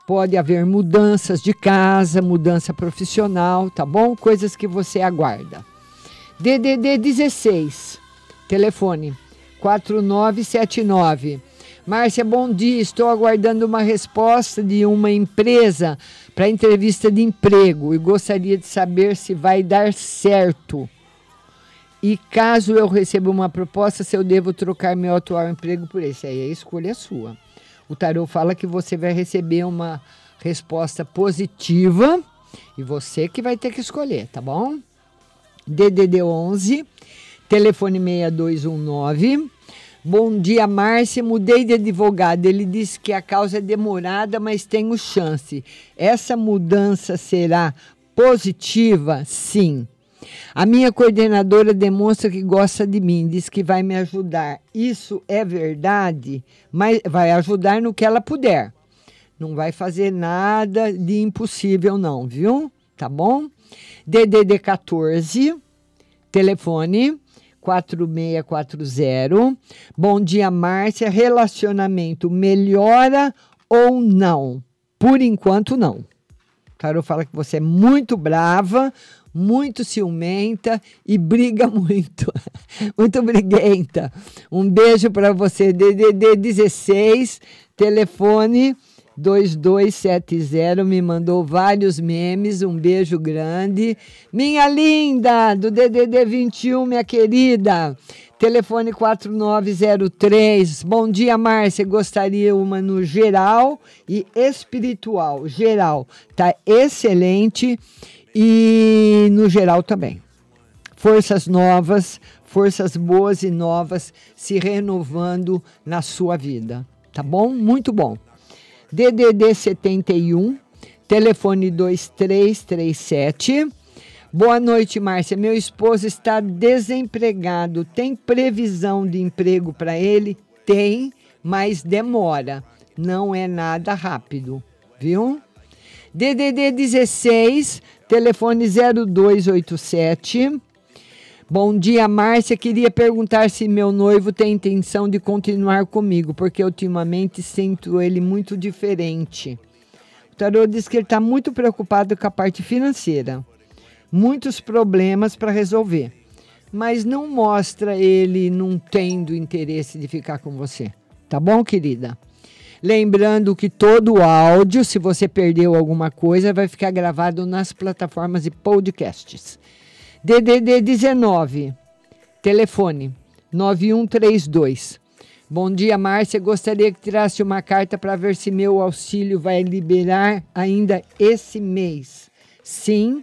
pode haver mudanças de casa, mudança profissional, tá bom? Coisas que você aguarda. DDD 16, telefone 4979. Márcia, bom dia. Estou aguardando uma resposta de uma empresa para entrevista de emprego e gostaria de saber se vai dar certo. E caso eu receba uma proposta, se eu devo trocar meu atual emprego por esse. Aí a escolha é sua. O tarô fala que você vai receber uma resposta positiva e você que vai ter que escolher, tá bom? DDD 11, telefone 6219. Bom dia, Márcia. Mudei de advogado. Ele disse que a causa é demorada, mas tenho chance. Essa mudança será positiva? Sim. A minha coordenadora demonstra que gosta de mim, diz que vai me ajudar. Isso é verdade, mas vai ajudar no que ela puder. Não vai fazer nada de impossível, não, viu? Tá bom? DDD 14, telefone 4640. Bom dia, Márcia. Relacionamento melhora ou não? Por enquanto, não. Tarô fala que você é muito brava, muito ciumenta e briga muito. muito briguenta. Um beijo para você, DDD 16, telefone 2270 me mandou vários memes, um beijo grande. Minha linda, do DDD 21, minha querida. Telefone 4903. Bom dia, Márcia. Gostaria uma no geral e espiritual. Geral tá excelente e no geral também. Forças novas, forças boas e novas se renovando na sua vida. Tá bom? Muito bom. DDD 71, telefone 2337. Boa noite, Márcia. Meu esposo está desempregado. Tem previsão de emprego para ele? Tem, mas demora. Não é nada rápido, viu? DDD 16, telefone 0287. Bom dia, Márcia. Queria perguntar se meu noivo tem intenção de continuar comigo, porque ultimamente sinto ele muito diferente. O tarô diz que ele está muito preocupado com a parte financeira, muitos problemas para resolver, mas não mostra ele não tendo interesse de ficar com você. Tá bom, querida? Lembrando que todo o áudio, se você perdeu alguma coisa, vai ficar gravado nas plataformas de podcasts. DDD 19, telefone 9132. Bom dia, Márcia. Gostaria que tirasse uma carta para ver se meu auxílio vai liberar ainda esse mês. Sim.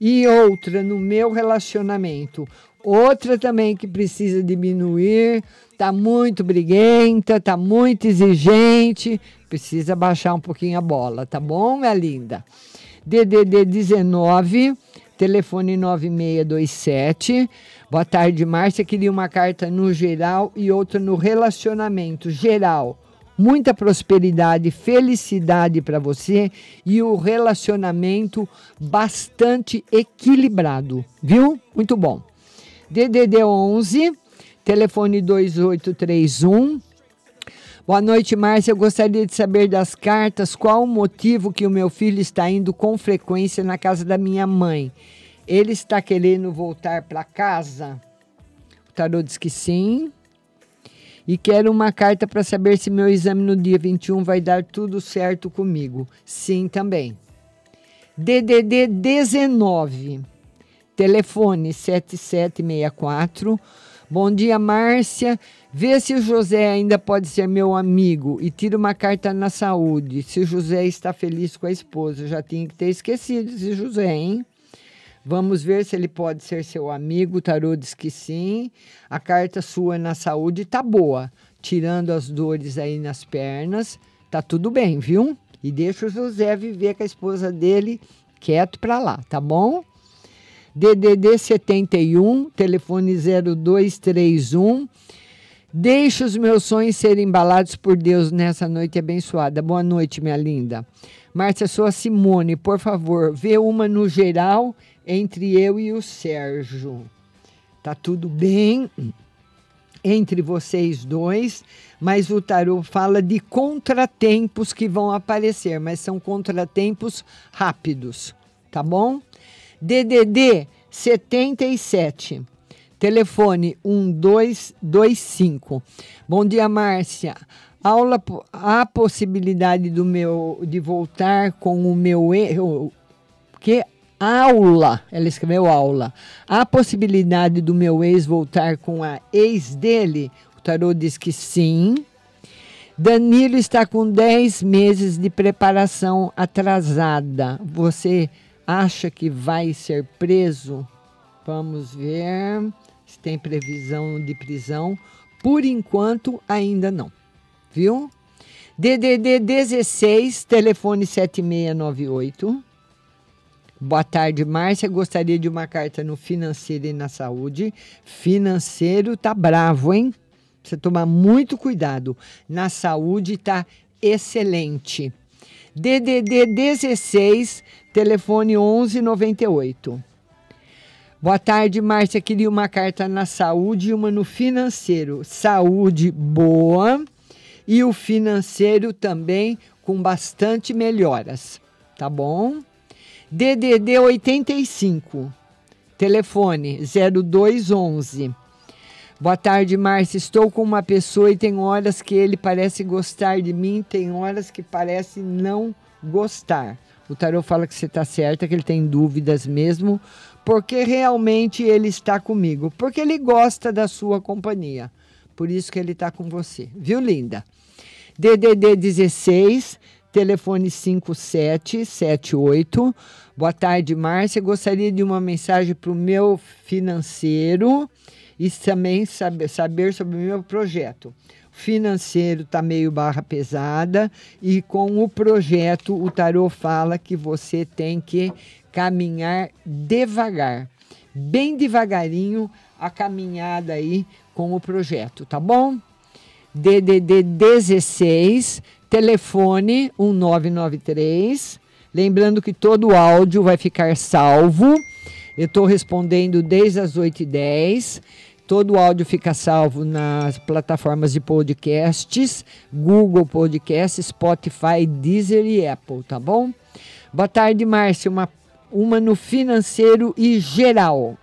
E outra no meu relacionamento. Outra também que precisa diminuir, tá muito briguenta, tá muito exigente, precisa baixar um pouquinho a bola, tá bom, minha linda? DDD 19 telefone 9627. Boa tarde, Márcia. Queria uma carta no geral e outra no relacionamento geral. Muita prosperidade, felicidade para você e o relacionamento bastante equilibrado, viu? Muito bom. DDD 11, telefone 2831. Boa noite, Márcia. Eu gostaria de saber das cartas qual o motivo que o meu filho está indo com frequência na casa da minha mãe. Ele está querendo voltar para casa? O tarô diz que sim. E quero uma carta para saber se meu exame no dia 21 vai dar tudo certo comigo. Sim, também. DDD 19, telefone 7764. Bom dia, Márcia. Vê se o José ainda pode ser meu amigo e tira uma carta na saúde. Se o José está feliz com a esposa, já tinha que ter esquecido esse José, hein? Vamos ver se ele pode ser seu amigo. O tarô diz que sim. A carta sua na saúde tá boa, tirando as dores aí nas pernas. Tá tudo bem, viu? E deixa o José viver com a esposa dele quieto para lá, tá bom? DDD 71, telefone 0231. Deixe os meus sonhos serem embalados por Deus nessa noite abençoada. Boa noite, minha linda. Márcia, sou a Simone. Por favor, vê uma no geral entre eu e o Sérgio. Tá tudo bem entre vocês dois, mas o tarô fala de contratempos que vão aparecer, mas são contratempos rápidos, tá bom? DDD 77 Telefone 1225. Bom dia, Márcia. Aula, a possibilidade do meu de voltar com o meu erro. Que aula, ela escreveu aula. A possibilidade do meu ex voltar com a ex dele? O tarô diz que sim. Danilo está com 10 meses de preparação atrasada. Você acha que vai ser preso? Vamos ver se tem previsão de prisão. Por enquanto, ainda não. Viu? DDD 16, telefone 7698. Boa tarde, Márcia. Gostaria de uma carta no financeiro e na saúde. Financeiro tá bravo, hein? Você tomar muito cuidado. Na saúde tá excelente. DDD 16, telefone 1198. Boa tarde, Márcia. Queria uma carta na saúde e uma no financeiro. Saúde boa e o financeiro também com bastante melhoras. Tá bom? DDD 85, Telefone 0211. Boa tarde, Márcia. Estou com uma pessoa e tem horas que ele parece gostar de mim, tem horas que parece não gostar. O tarô fala que você está certa, que ele tem dúvidas mesmo, porque realmente ele está comigo, porque ele gosta da sua companhia. Por isso que ele está com você. Viu, linda? DDD 16, telefone 5778. Boa tarde, Márcia. Gostaria de uma mensagem para o meu financeiro e também saber, saber sobre o meu projeto. Financeiro está meio barra pesada e com o projeto o tarô fala que você tem que caminhar devagar, bem devagarinho a caminhada aí com o projeto, tá bom? DDD 16, telefone 1993. Lembrando que todo o áudio vai ficar salvo. Eu estou respondendo desde as 8h10. Todo o áudio fica salvo nas plataformas de podcasts, Google Podcasts, Spotify, Deezer e Apple, tá bom? Boa tarde, Márcia. Uma, uma no financeiro e geral.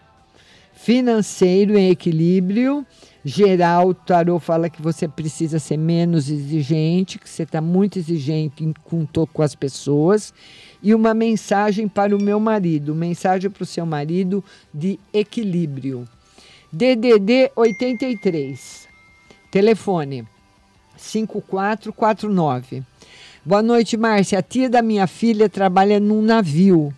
Financeiro em equilíbrio. Geral, o tarô fala que você precisa ser menos exigente, que você está muito exigente com, com as pessoas. E uma mensagem para o meu marido, mensagem para o seu marido de equilíbrio. DDD 83. Telefone 5449. Boa noite, Márcia. A tia da minha filha trabalha num navio.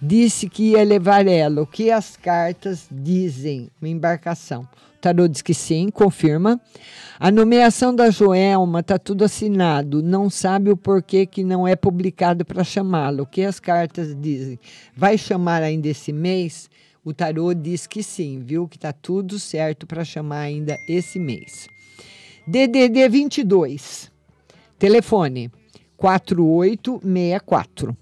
Disse que ia levar ela. O que as cartas dizem? Uma embarcação. O tarô diz que sim, confirma. A nomeação da Joelma está tudo assinado. Não sabe o porquê que não é publicado para chamá-lo. O que as cartas dizem? Vai chamar ainda esse mês? O tarô diz que sim, viu? Que está tudo certo para chamar ainda esse mês. DDD 22. Telefone 4864.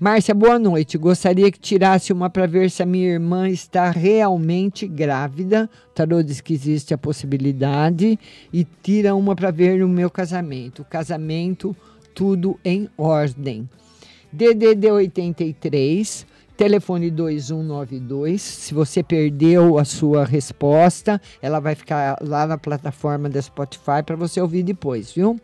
Márcia, boa noite. Gostaria que tirasse uma para ver se a minha irmã está realmente grávida. O tarô diz que existe a possibilidade. E tira uma para ver o meu casamento. Casamento, tudo em ordem. DDD 83, telefone 2192. Se você perdeu a sua resposta, ela vai ficar lá na plataforma da Spotify para você ouvir depois, viu?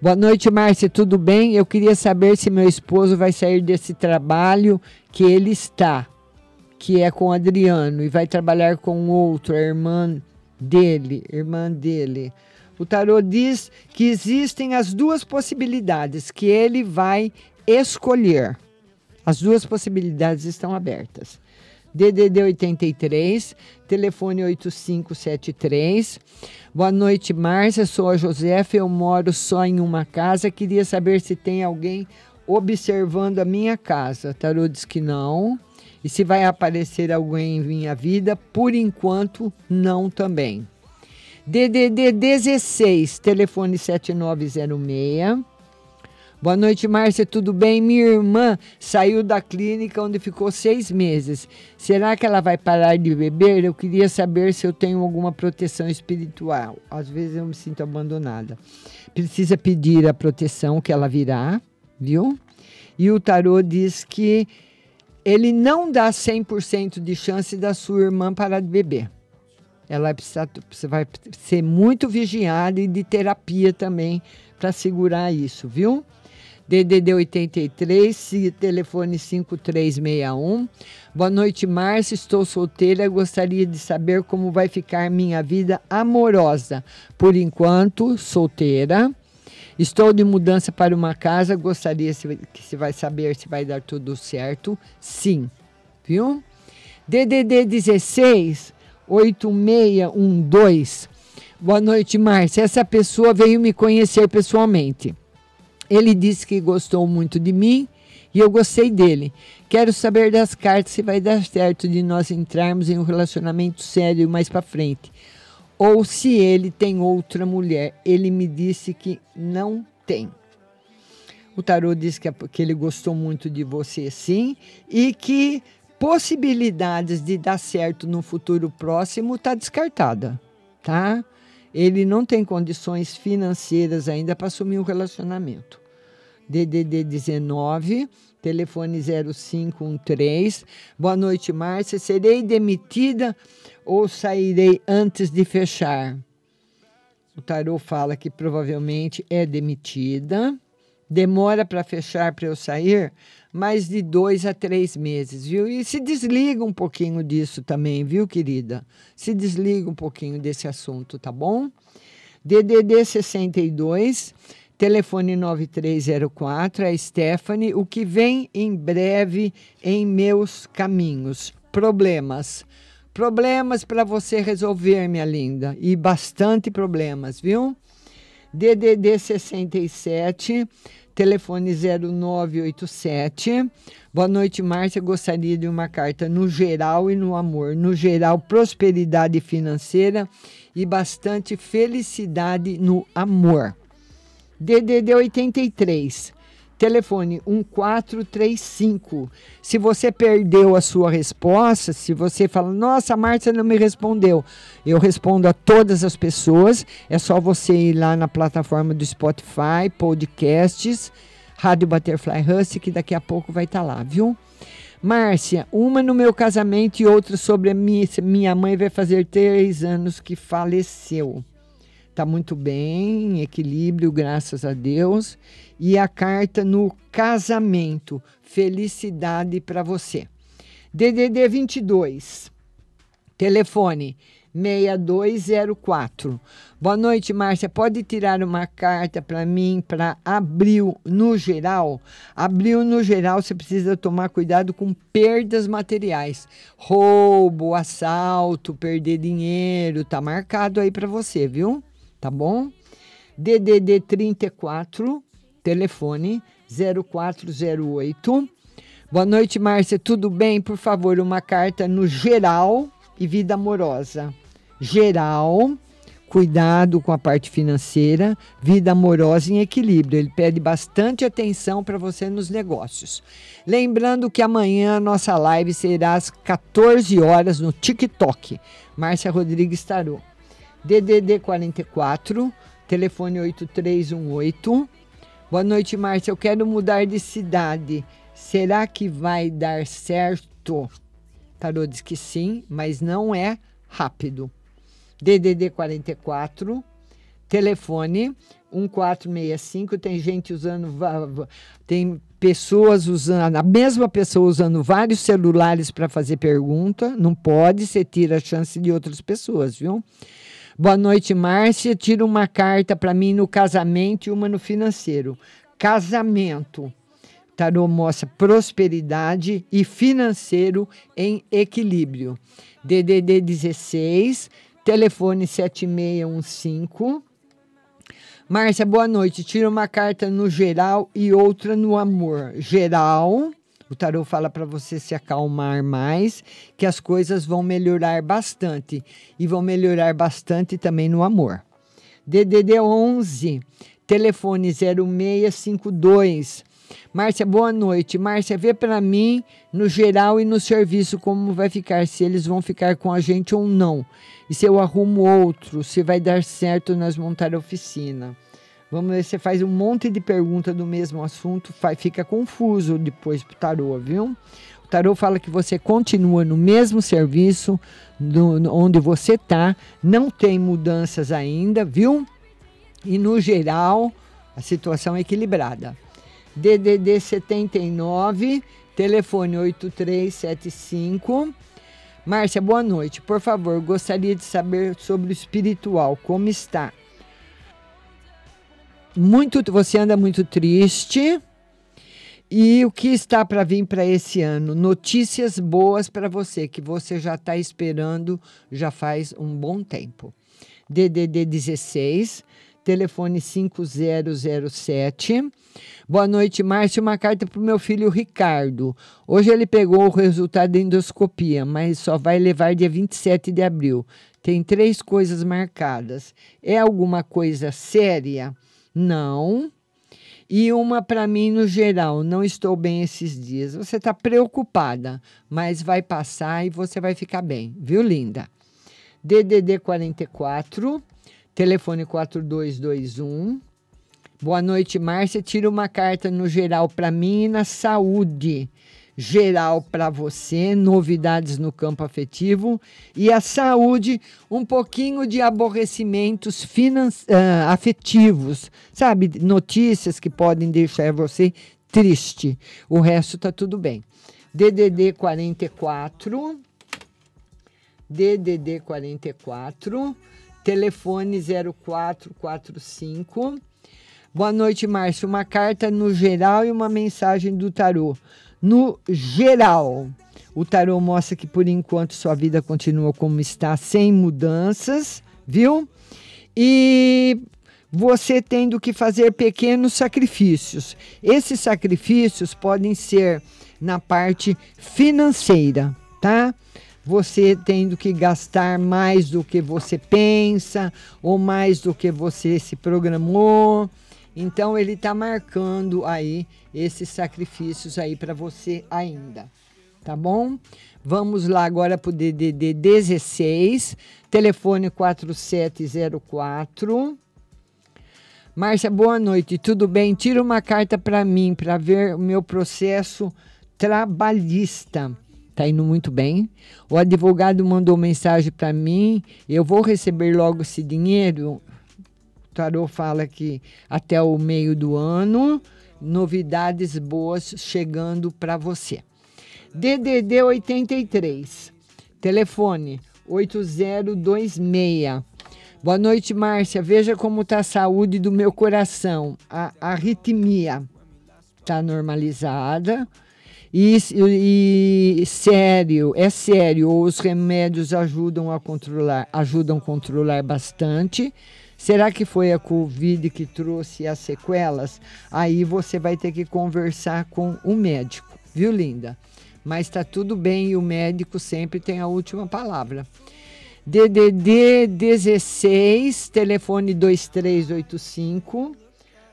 Boa noite, Márcia. Tudo bem? Eu queria saber se meu esposo vai sair desse trabalho que ele está, que é com Adriano, e vai trabalhar com outro, a irmã dele, irmã dele. O tarô diz que existem as duas possibilidades que ele vai escolher. As duas possibilidades estão abertas. DDD 83, telefone 8573. Boa noite, Márcia. Sou a Josefa. Eu moro só em uma casa. Queria saber se tem alguém observando a minha casa. Tarô diz que não. E se vai aparecer alguém em minha vida, por enquanto, não também. DDD 16, telefone 7906. Boa noite, Márcia. Tudo bem? Minha irmã saiu da clínica onde ficou seis meses. Será que ela vai parar de beber? Eu queria saber se eu tenho alguma proteção espiritual. Às vezes eu me sinto abandonada. Precisa pedir a proteção que ela virá, viu? E o tarô diz que ele não dá 100% de chance da sua irmã parar de beber. Ela precisa, vai ser muito vigiada e de terapia também para segurar isso, viu? DDD 83, telefone 5361. Boa noite, Márcia. Estou solteira. Gostaria de saber como vai ficar minha vida amorosa. Por enquanto, solteira. Estou de mudança para uma casa. Gostaria que se vai saber se vai dar tudo certo. Sim. Viu? DDD 16 8612. Boa noite, Márcia. Essa pessoa veio me conhecer pessoalmente. Ele disse que gostou muito de mim e eu gostei dele. Quero saber das cartas se vai dar certo de nós entrarmos em um relacionamento sério mais para frente. Ou se ele tem outra mulher. Ele me disse que não tem. O tarô diz que, é que ele gostou muito de você, sim, e que possibilidades de dar certo no futuro próximo está descartada, tá? Ele não tem condições financeiras ainda para assumir um relacionamento. DDD 19, telefone 0513. Boa noite, Márcia. Serei demitida ou sairei antes de fechar? O tarô fala que provavelmente é demitida. Demora para fechar para eu sair mais de dois a três meses, viu? E se desliga um pouquinho disso também, viu, querida? Se desliga um pouquinho desse assunto, tá bom? DDD 62, telefone 9304, é Stephanie. O que vem em breve em meus caminhos? Problemas. Problemas para você resolver, minha linda. E bastante problemas, viu? DDD 67, telefone 0987. Boa noite, Márcia. Gostaria de uma carta no geral e no amor. No geral, prosperidade financeira e bastante felicidade no amor. DDD 83. Telefone 1435. Se você perdeu a sua resposta, se você fala, nossa, a Márcia não me respondeu, eu respondo a todas as pessoas. É só você ir lá na plataforma do Spotify, podcasts, Rádio Butterfly Husky, que daqui a pouco vai estar tá lá, viu? Márcia, uma no meu casamento e outra sobre a minha, minha mãe vai fazer três anos que faleceu. Tá muito bem, em equilíbrio, graças a Deus. E a carta no casamento, felicidade para você. DDD 22, telefone 6204. Boa noite, Márcia. Pode tirar uma carta para mim para abril no geral? Abril no geral, você precisa tomar cuidado com perdas materiais. Roubo, assalto, perder dinheiro, tá marcado aí para você, viu? Tá bom? DDD 34, telefone 0408. Boa noite, Márcia. Tudo bem? Por favor, uma carta no geral e vida amorosa. Geral, cuidado com a parte financeira, vida amorosa em equilíbrio. Ele pede bastante atenção para você nos negócios. Lembrando que amanhã a nossa live será às 14 horas no TikTok. Márcia Rodrigues Tarô. DDD 44, telefone 8318. Boa noite, Márcia. Eu quero mudar de cidade. Será que vai dar certo? Tarô diz que sim, mas não é rápido. DDD 44, telefone 1465. Tem gente usando, tem pessoas usando, a mesma pessoa usando vários celulares para fazer pergunta. Não pode, você tira a chance de outras pessoas, viu? Boa noite, Márcia. Tira uma carta para mim no casamento e uma no financeiro. Casamento. Tarô mostra prosperidade e financeiro em equilíbrio. DDD 16, telefone 7615. Márcia, boa noite. Tira uma carta no geral e outra no amor. Geral, o tarô fala para você se acalmar mais, que as coisas vão melhorar bastante e vão melhorar bastante também no amor. DDD 11, telefone 0652. Márcia, boa noite. Márcia, vê para mim no geral e no serviço como vai ficar, se eles vão ficar com a gente ou não. E se eu arrumo outro, se vai dar certo nós montar a oficina. Vamos ver, você faz um monte de pergunta do mesmo assunto, fica confuso depois pro tarô, viu? O tarô fala que você continua no mesmo serviço do, onde você tá, não tem mudanças ainda, viu? E no geral, a situação é equilibrada. DDD 79, telefone 8375. Márcia, boa noite. Por favor, gostaria de saber sobre o espiritual, como está? Muito, você anda muito triste. E o que está para vir para esse ano? Notícias boas para você, que você já está esperando já faz um bom tempo. DDD 16, telefone 5007. Boa noite, Márcio. Uma carta para o meu filho Ricardo. Hoje ele pegou o resultado da endoscopia, mas só vai levar dia 27 de abril. Tem três coisas marcadas. É alguma coisa séria? Não. E uma para mim no geral, não estou bem esses dias. Você está preocupada, mas vai passar e você vai ficar bem, viu, linda? DDD 44, telefone 4221. Boa noite, Márcia. Tira uma carta no geral para mim e na saúde. Geral para você, novidades no campo afetivo e a saúde, um pouquinho de aborrecimentos ah, afetivos, sabe? Notícias que podem deixar você triste. O resto tá tudo bem. DDD 44 DDD 44, telefone 0445. Boa noite, Márcio. Uma carta no geral e uma mensagem do tarô. No geral, o tarô mostra que por enquanto sua vida continua como está, sem mudanças, viu? E você tendo que fazer pequenos sacrifícios. Esses sacrifícios podem ser na parte financeira, tá? Você tendo que gastar mais do que você pensa ou mais do que você se programou. Então ele está marcando aí esses sacrifícios aí para você ainda, tá bom? Vamos lá agora para o DDD 16, telefone 4704. Márcia, boa noite, tudo bem? Tira uma carta para mim para ver o meu processo trabalhista. Tá indo muito bem. O advogado mandou mensagem para mim. Eu vou receber logo esse dinheiro. Tarô fala que até o meio do ano, novidades boas chegando para você. DDD 83, telefone 8026. Boa noite, Márcia. Veja como está a saúde do meu coração. A arritmia está normalizada. E, e, sério, é sério, os remédios ajudam a controlar, ajudam a controlar bastante. Será que foi a Covid que trouxe as sequelas? Aí você vai ter que conversar com o médico, viu, linda? Mas está tudo bem e o médico sempre tem a última palavra. DDD 16, telefone 2385.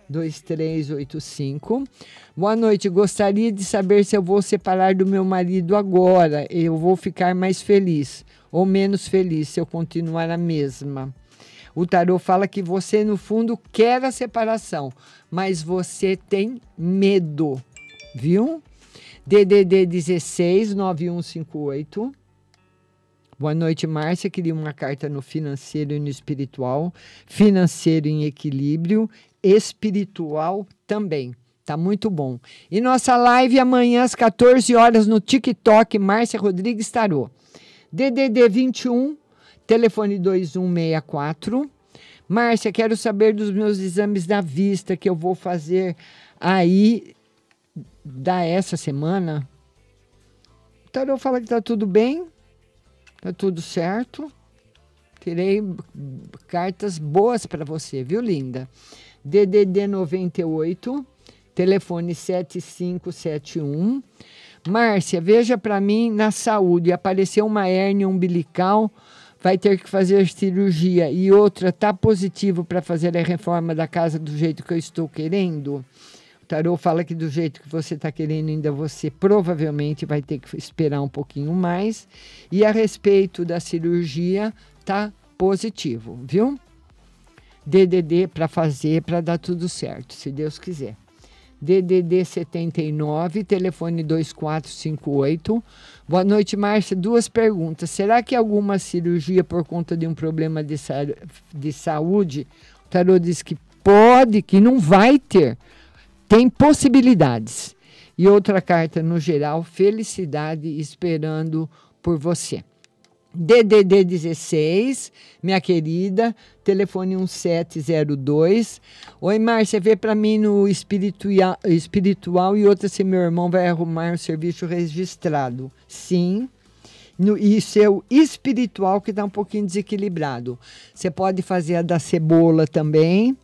2385. Boa noite. Gostaria de saber se eu vou separar do meu marido agora. Eu vou ficar mais feliz ou menos feliz se eu continuar a mesma. O tarô fala que você, no fundo, quer a separação, mas você tem medo, viu? DDD 16 9158. Boa noite, Márcia. Queria uma carta no financeiro e no espiritual. Financeiro em equilíbrio, espiritual também. Tá muito bom. E nossa live amanhã às 14 horas no TikTok, Márcia Rodrigues Tarô. DDD 21, telefone 2164. Márcia, quero saber dos meus exames da vista que eu vou fazer aí da essa semana. O tarô fala que tá tudo bem. Tá tudo certo. Tirei cartas boas para você, viu, linda? DDD 98, telefone 7571. Márcia, veja para mim na saúde, apareceu uma hérnia umbilical, vai ter que fazer cirurgia e outra tá positivo para fazer a reforma da casa do jeito que eu estou querendo. O tarô fala que do jeito que você está querendo, ainda você provavelmente vai ter que esperar um pouquinho mais. E a respeito da cirurgia, tá positivo, viu? DDD para fazer, para dar tudo certo, se Deus quiser. DDD 79, telefone 2458. Boa noite, Márcia. Duas perguntas. Será que alguma cirurgia por conta de um problema de, sa de saúde? O tarô diz que pode, que não vai ter. Tem possibilidades. E outra carta no geral, felicidade esperando por você. DDD 16, minha querida, telefone 1702. Oi, Márcia, vê para mim no espiritual, espiritual e outra se meu irmão vai arrumar um serviço registrado. Sim. No, e seu espiritual que está um pouquinho desequilibrado. Você pode fazer a da cebola também,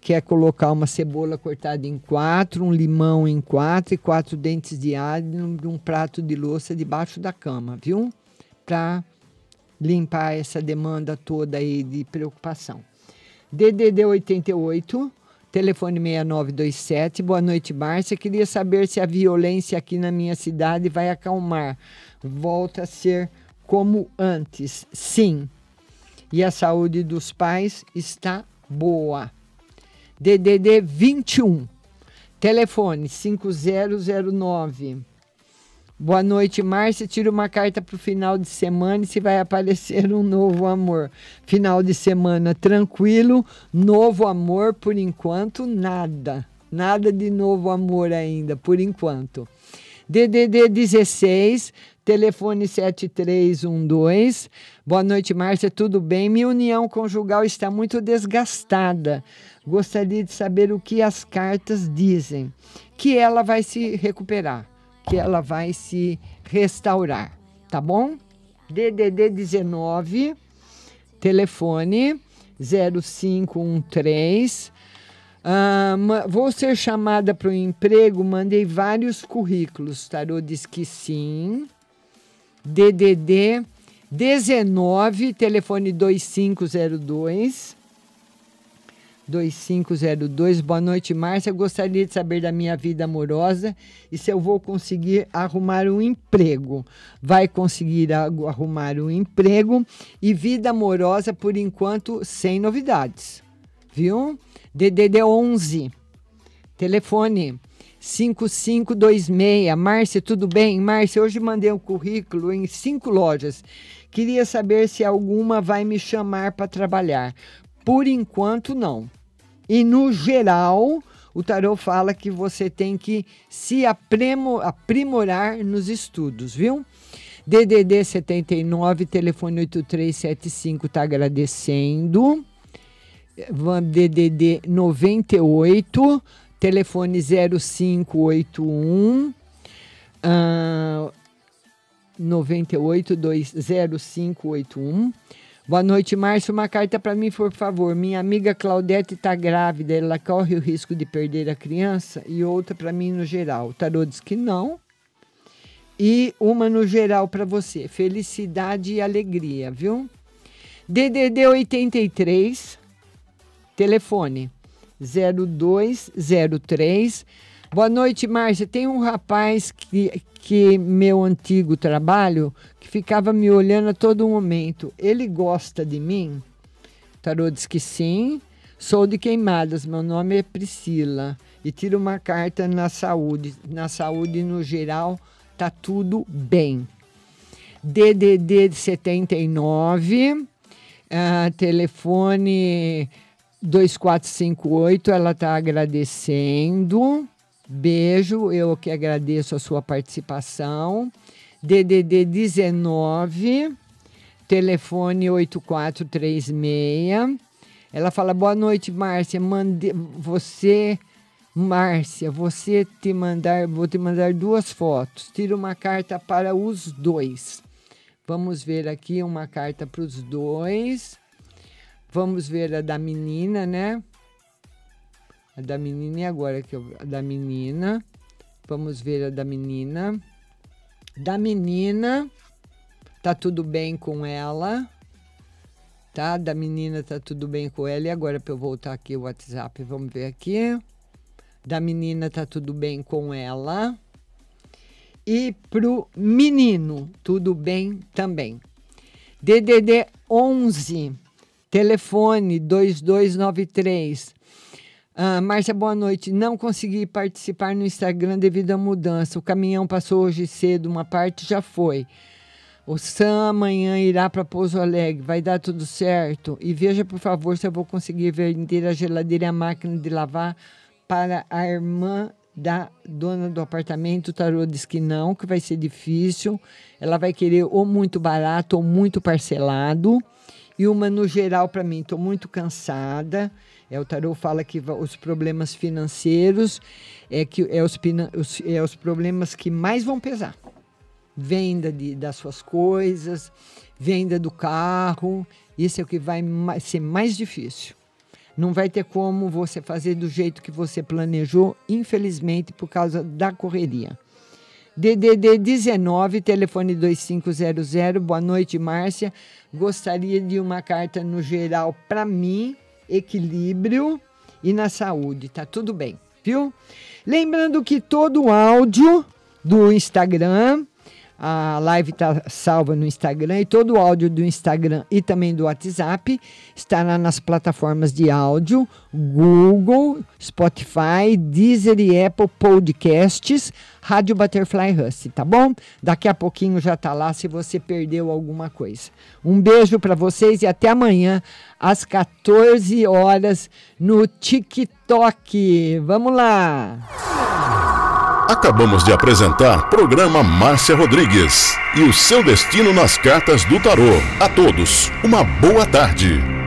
que é colocar uma cebola cortada em quatro, um limão em quatro e quatro dentes de alho num prato de louça debaixo da cama, viu? Para limpar essa demanda toda aí de preocupação. DDD 88, telefone 6927. Boa noite, Márcia. Queria saber se a violência aqui na minha cidade vai acalmar. Volta a ser como antes. Sim. E a saúde dos pais está boa. DDD 21. Telefone 5009. Boa noite, Márcia. Tira uma carta para o final de semana e se vai aparecer um novo amor. Final de semana tranquilo, novo amor por enquanto, nada. Nada de novo amor ainda, por enquanto. DDD 16, telefone 7312. Boa noite, Márcia. Tudo bem? Minha união conjugal está muito desgastada. Gostaria de saber o que as cartas dizem. Que ela vai se recuperar que ela vai se restaurar, tá bom? DDD 19, telefone 0513. Ah, vou ser chamada para o emprego, mandei vários currículos. Tarô diz que sim. DDD 19, telefone 2502. 2502. Boa noite, Márcia. Gostaria de saber da minha vida amorosa e se eu vou conseguir arrumar um emprego. Vai conseguir arrumar um emprego e vida amorosa, por enquanto, sem novidades. Viu? DDD 11. Telefone 5526. Márcia, tudo bem? Márcia, hoje mandei um currículo em cinco lojas. Queria saber se alguma vai me chamar para trabalhar. Por enquanto, não. E no geral, o tarot fala que você tem que se aprimorar nos estudos, viu? DDD 79, telefone 8375 está agradecendo. DDD 98, telefone 0581. Uh, 98 0581. Boa noite, Márcio. Uma carta para mim, por favor. Minha amiga Claudete está grávida, ela corre o risco de perder a criança? E outra para mim no geral. O tarô diz que não. E uma no geral para você. Felicidade e alegria, viu? DDD 83, telefone 0203. Boa noite, Márcia. Tem um rapaz que, que meu antigo trabalho ficava me olhando a todo momento. Ele gosta de mim? Tarô diz que sim. Sou de Queimadas, meu nome é Priscila. E tira uma carta na saúde. Na saúde, no geral, tá tudo bem. DDD 79, uh, telefone 2458, ela está agradecendo. Beijo, eu que agradeço a sua participação. DDD 19, telefone 8436. Ela fala: Boa noite, Márcia. Mande, você, Márcia, você te mandar, vou te mandar duas fotos. Tira uma carta para os dois. Vamos ver aqui uma carta para os dois. Vamos ver a da menina, né? A da menina e agora que a da menina. Vamos ver a da menina da menina, tá tudo bem com ela, tá? Da menina tá tudo bem com ela. E agora para eu voltar aqui o WhatsApp, vamos ver aqui. Da menina tá tudo bem com ela. E pro menino, tudo bem também. DDD 11, telefone 2293 ah, Márcia, boa noite. Não consegui participar no Instagram devido à mudança. O caminhão passou hoje cedo, uma parte já foi. O Sam amanhã irá para Pouso Alegre. Vai dar tudo certo. E veja, por favor, se eu vou conseguir vender a geladeira e a máquina de lavar para a irmã da dona do apartamento. O tarô diz que não, que vai ser difícil. Ela vai querer ou muito barato ou muito parcelado. E uma no geral para mim, estou muito cansada. É, o tarô fala que os problemas financeiros é que é os, os, é os problemas que mais vão pesar. Venda de, das suas coisas, venda do carro, isso é o que vai ser mais difícil. Não vai ter como você fazer do jeito que você planejou, infelizmente, por causa da correria. DDD 19, telefone 2500. Boa noite, Márcia. Gostaria de uma carta no geral para mim equilíbrio e na saúde. Tá tudo bem, viu? Lembrando que todo o áudio do Instagram, A live está salva no Instagram e todo o áudio do Instagram e também do WhatsApp estará nas plataformas de áudio Google, Spotify, Deezer e Apple Podcasts, Rádio Butterfly Hust, tá bom? Daqui a pouquinho já tá lá se você perdeu alguma coisa. Um beijo para vocês e até amanhã às 14 horas no TikTok. Vamos lá. Acabamos de apresentar programa Márcia Rodrigues e o seu destino nas cartas do tarô. A todos, uma boa tarde.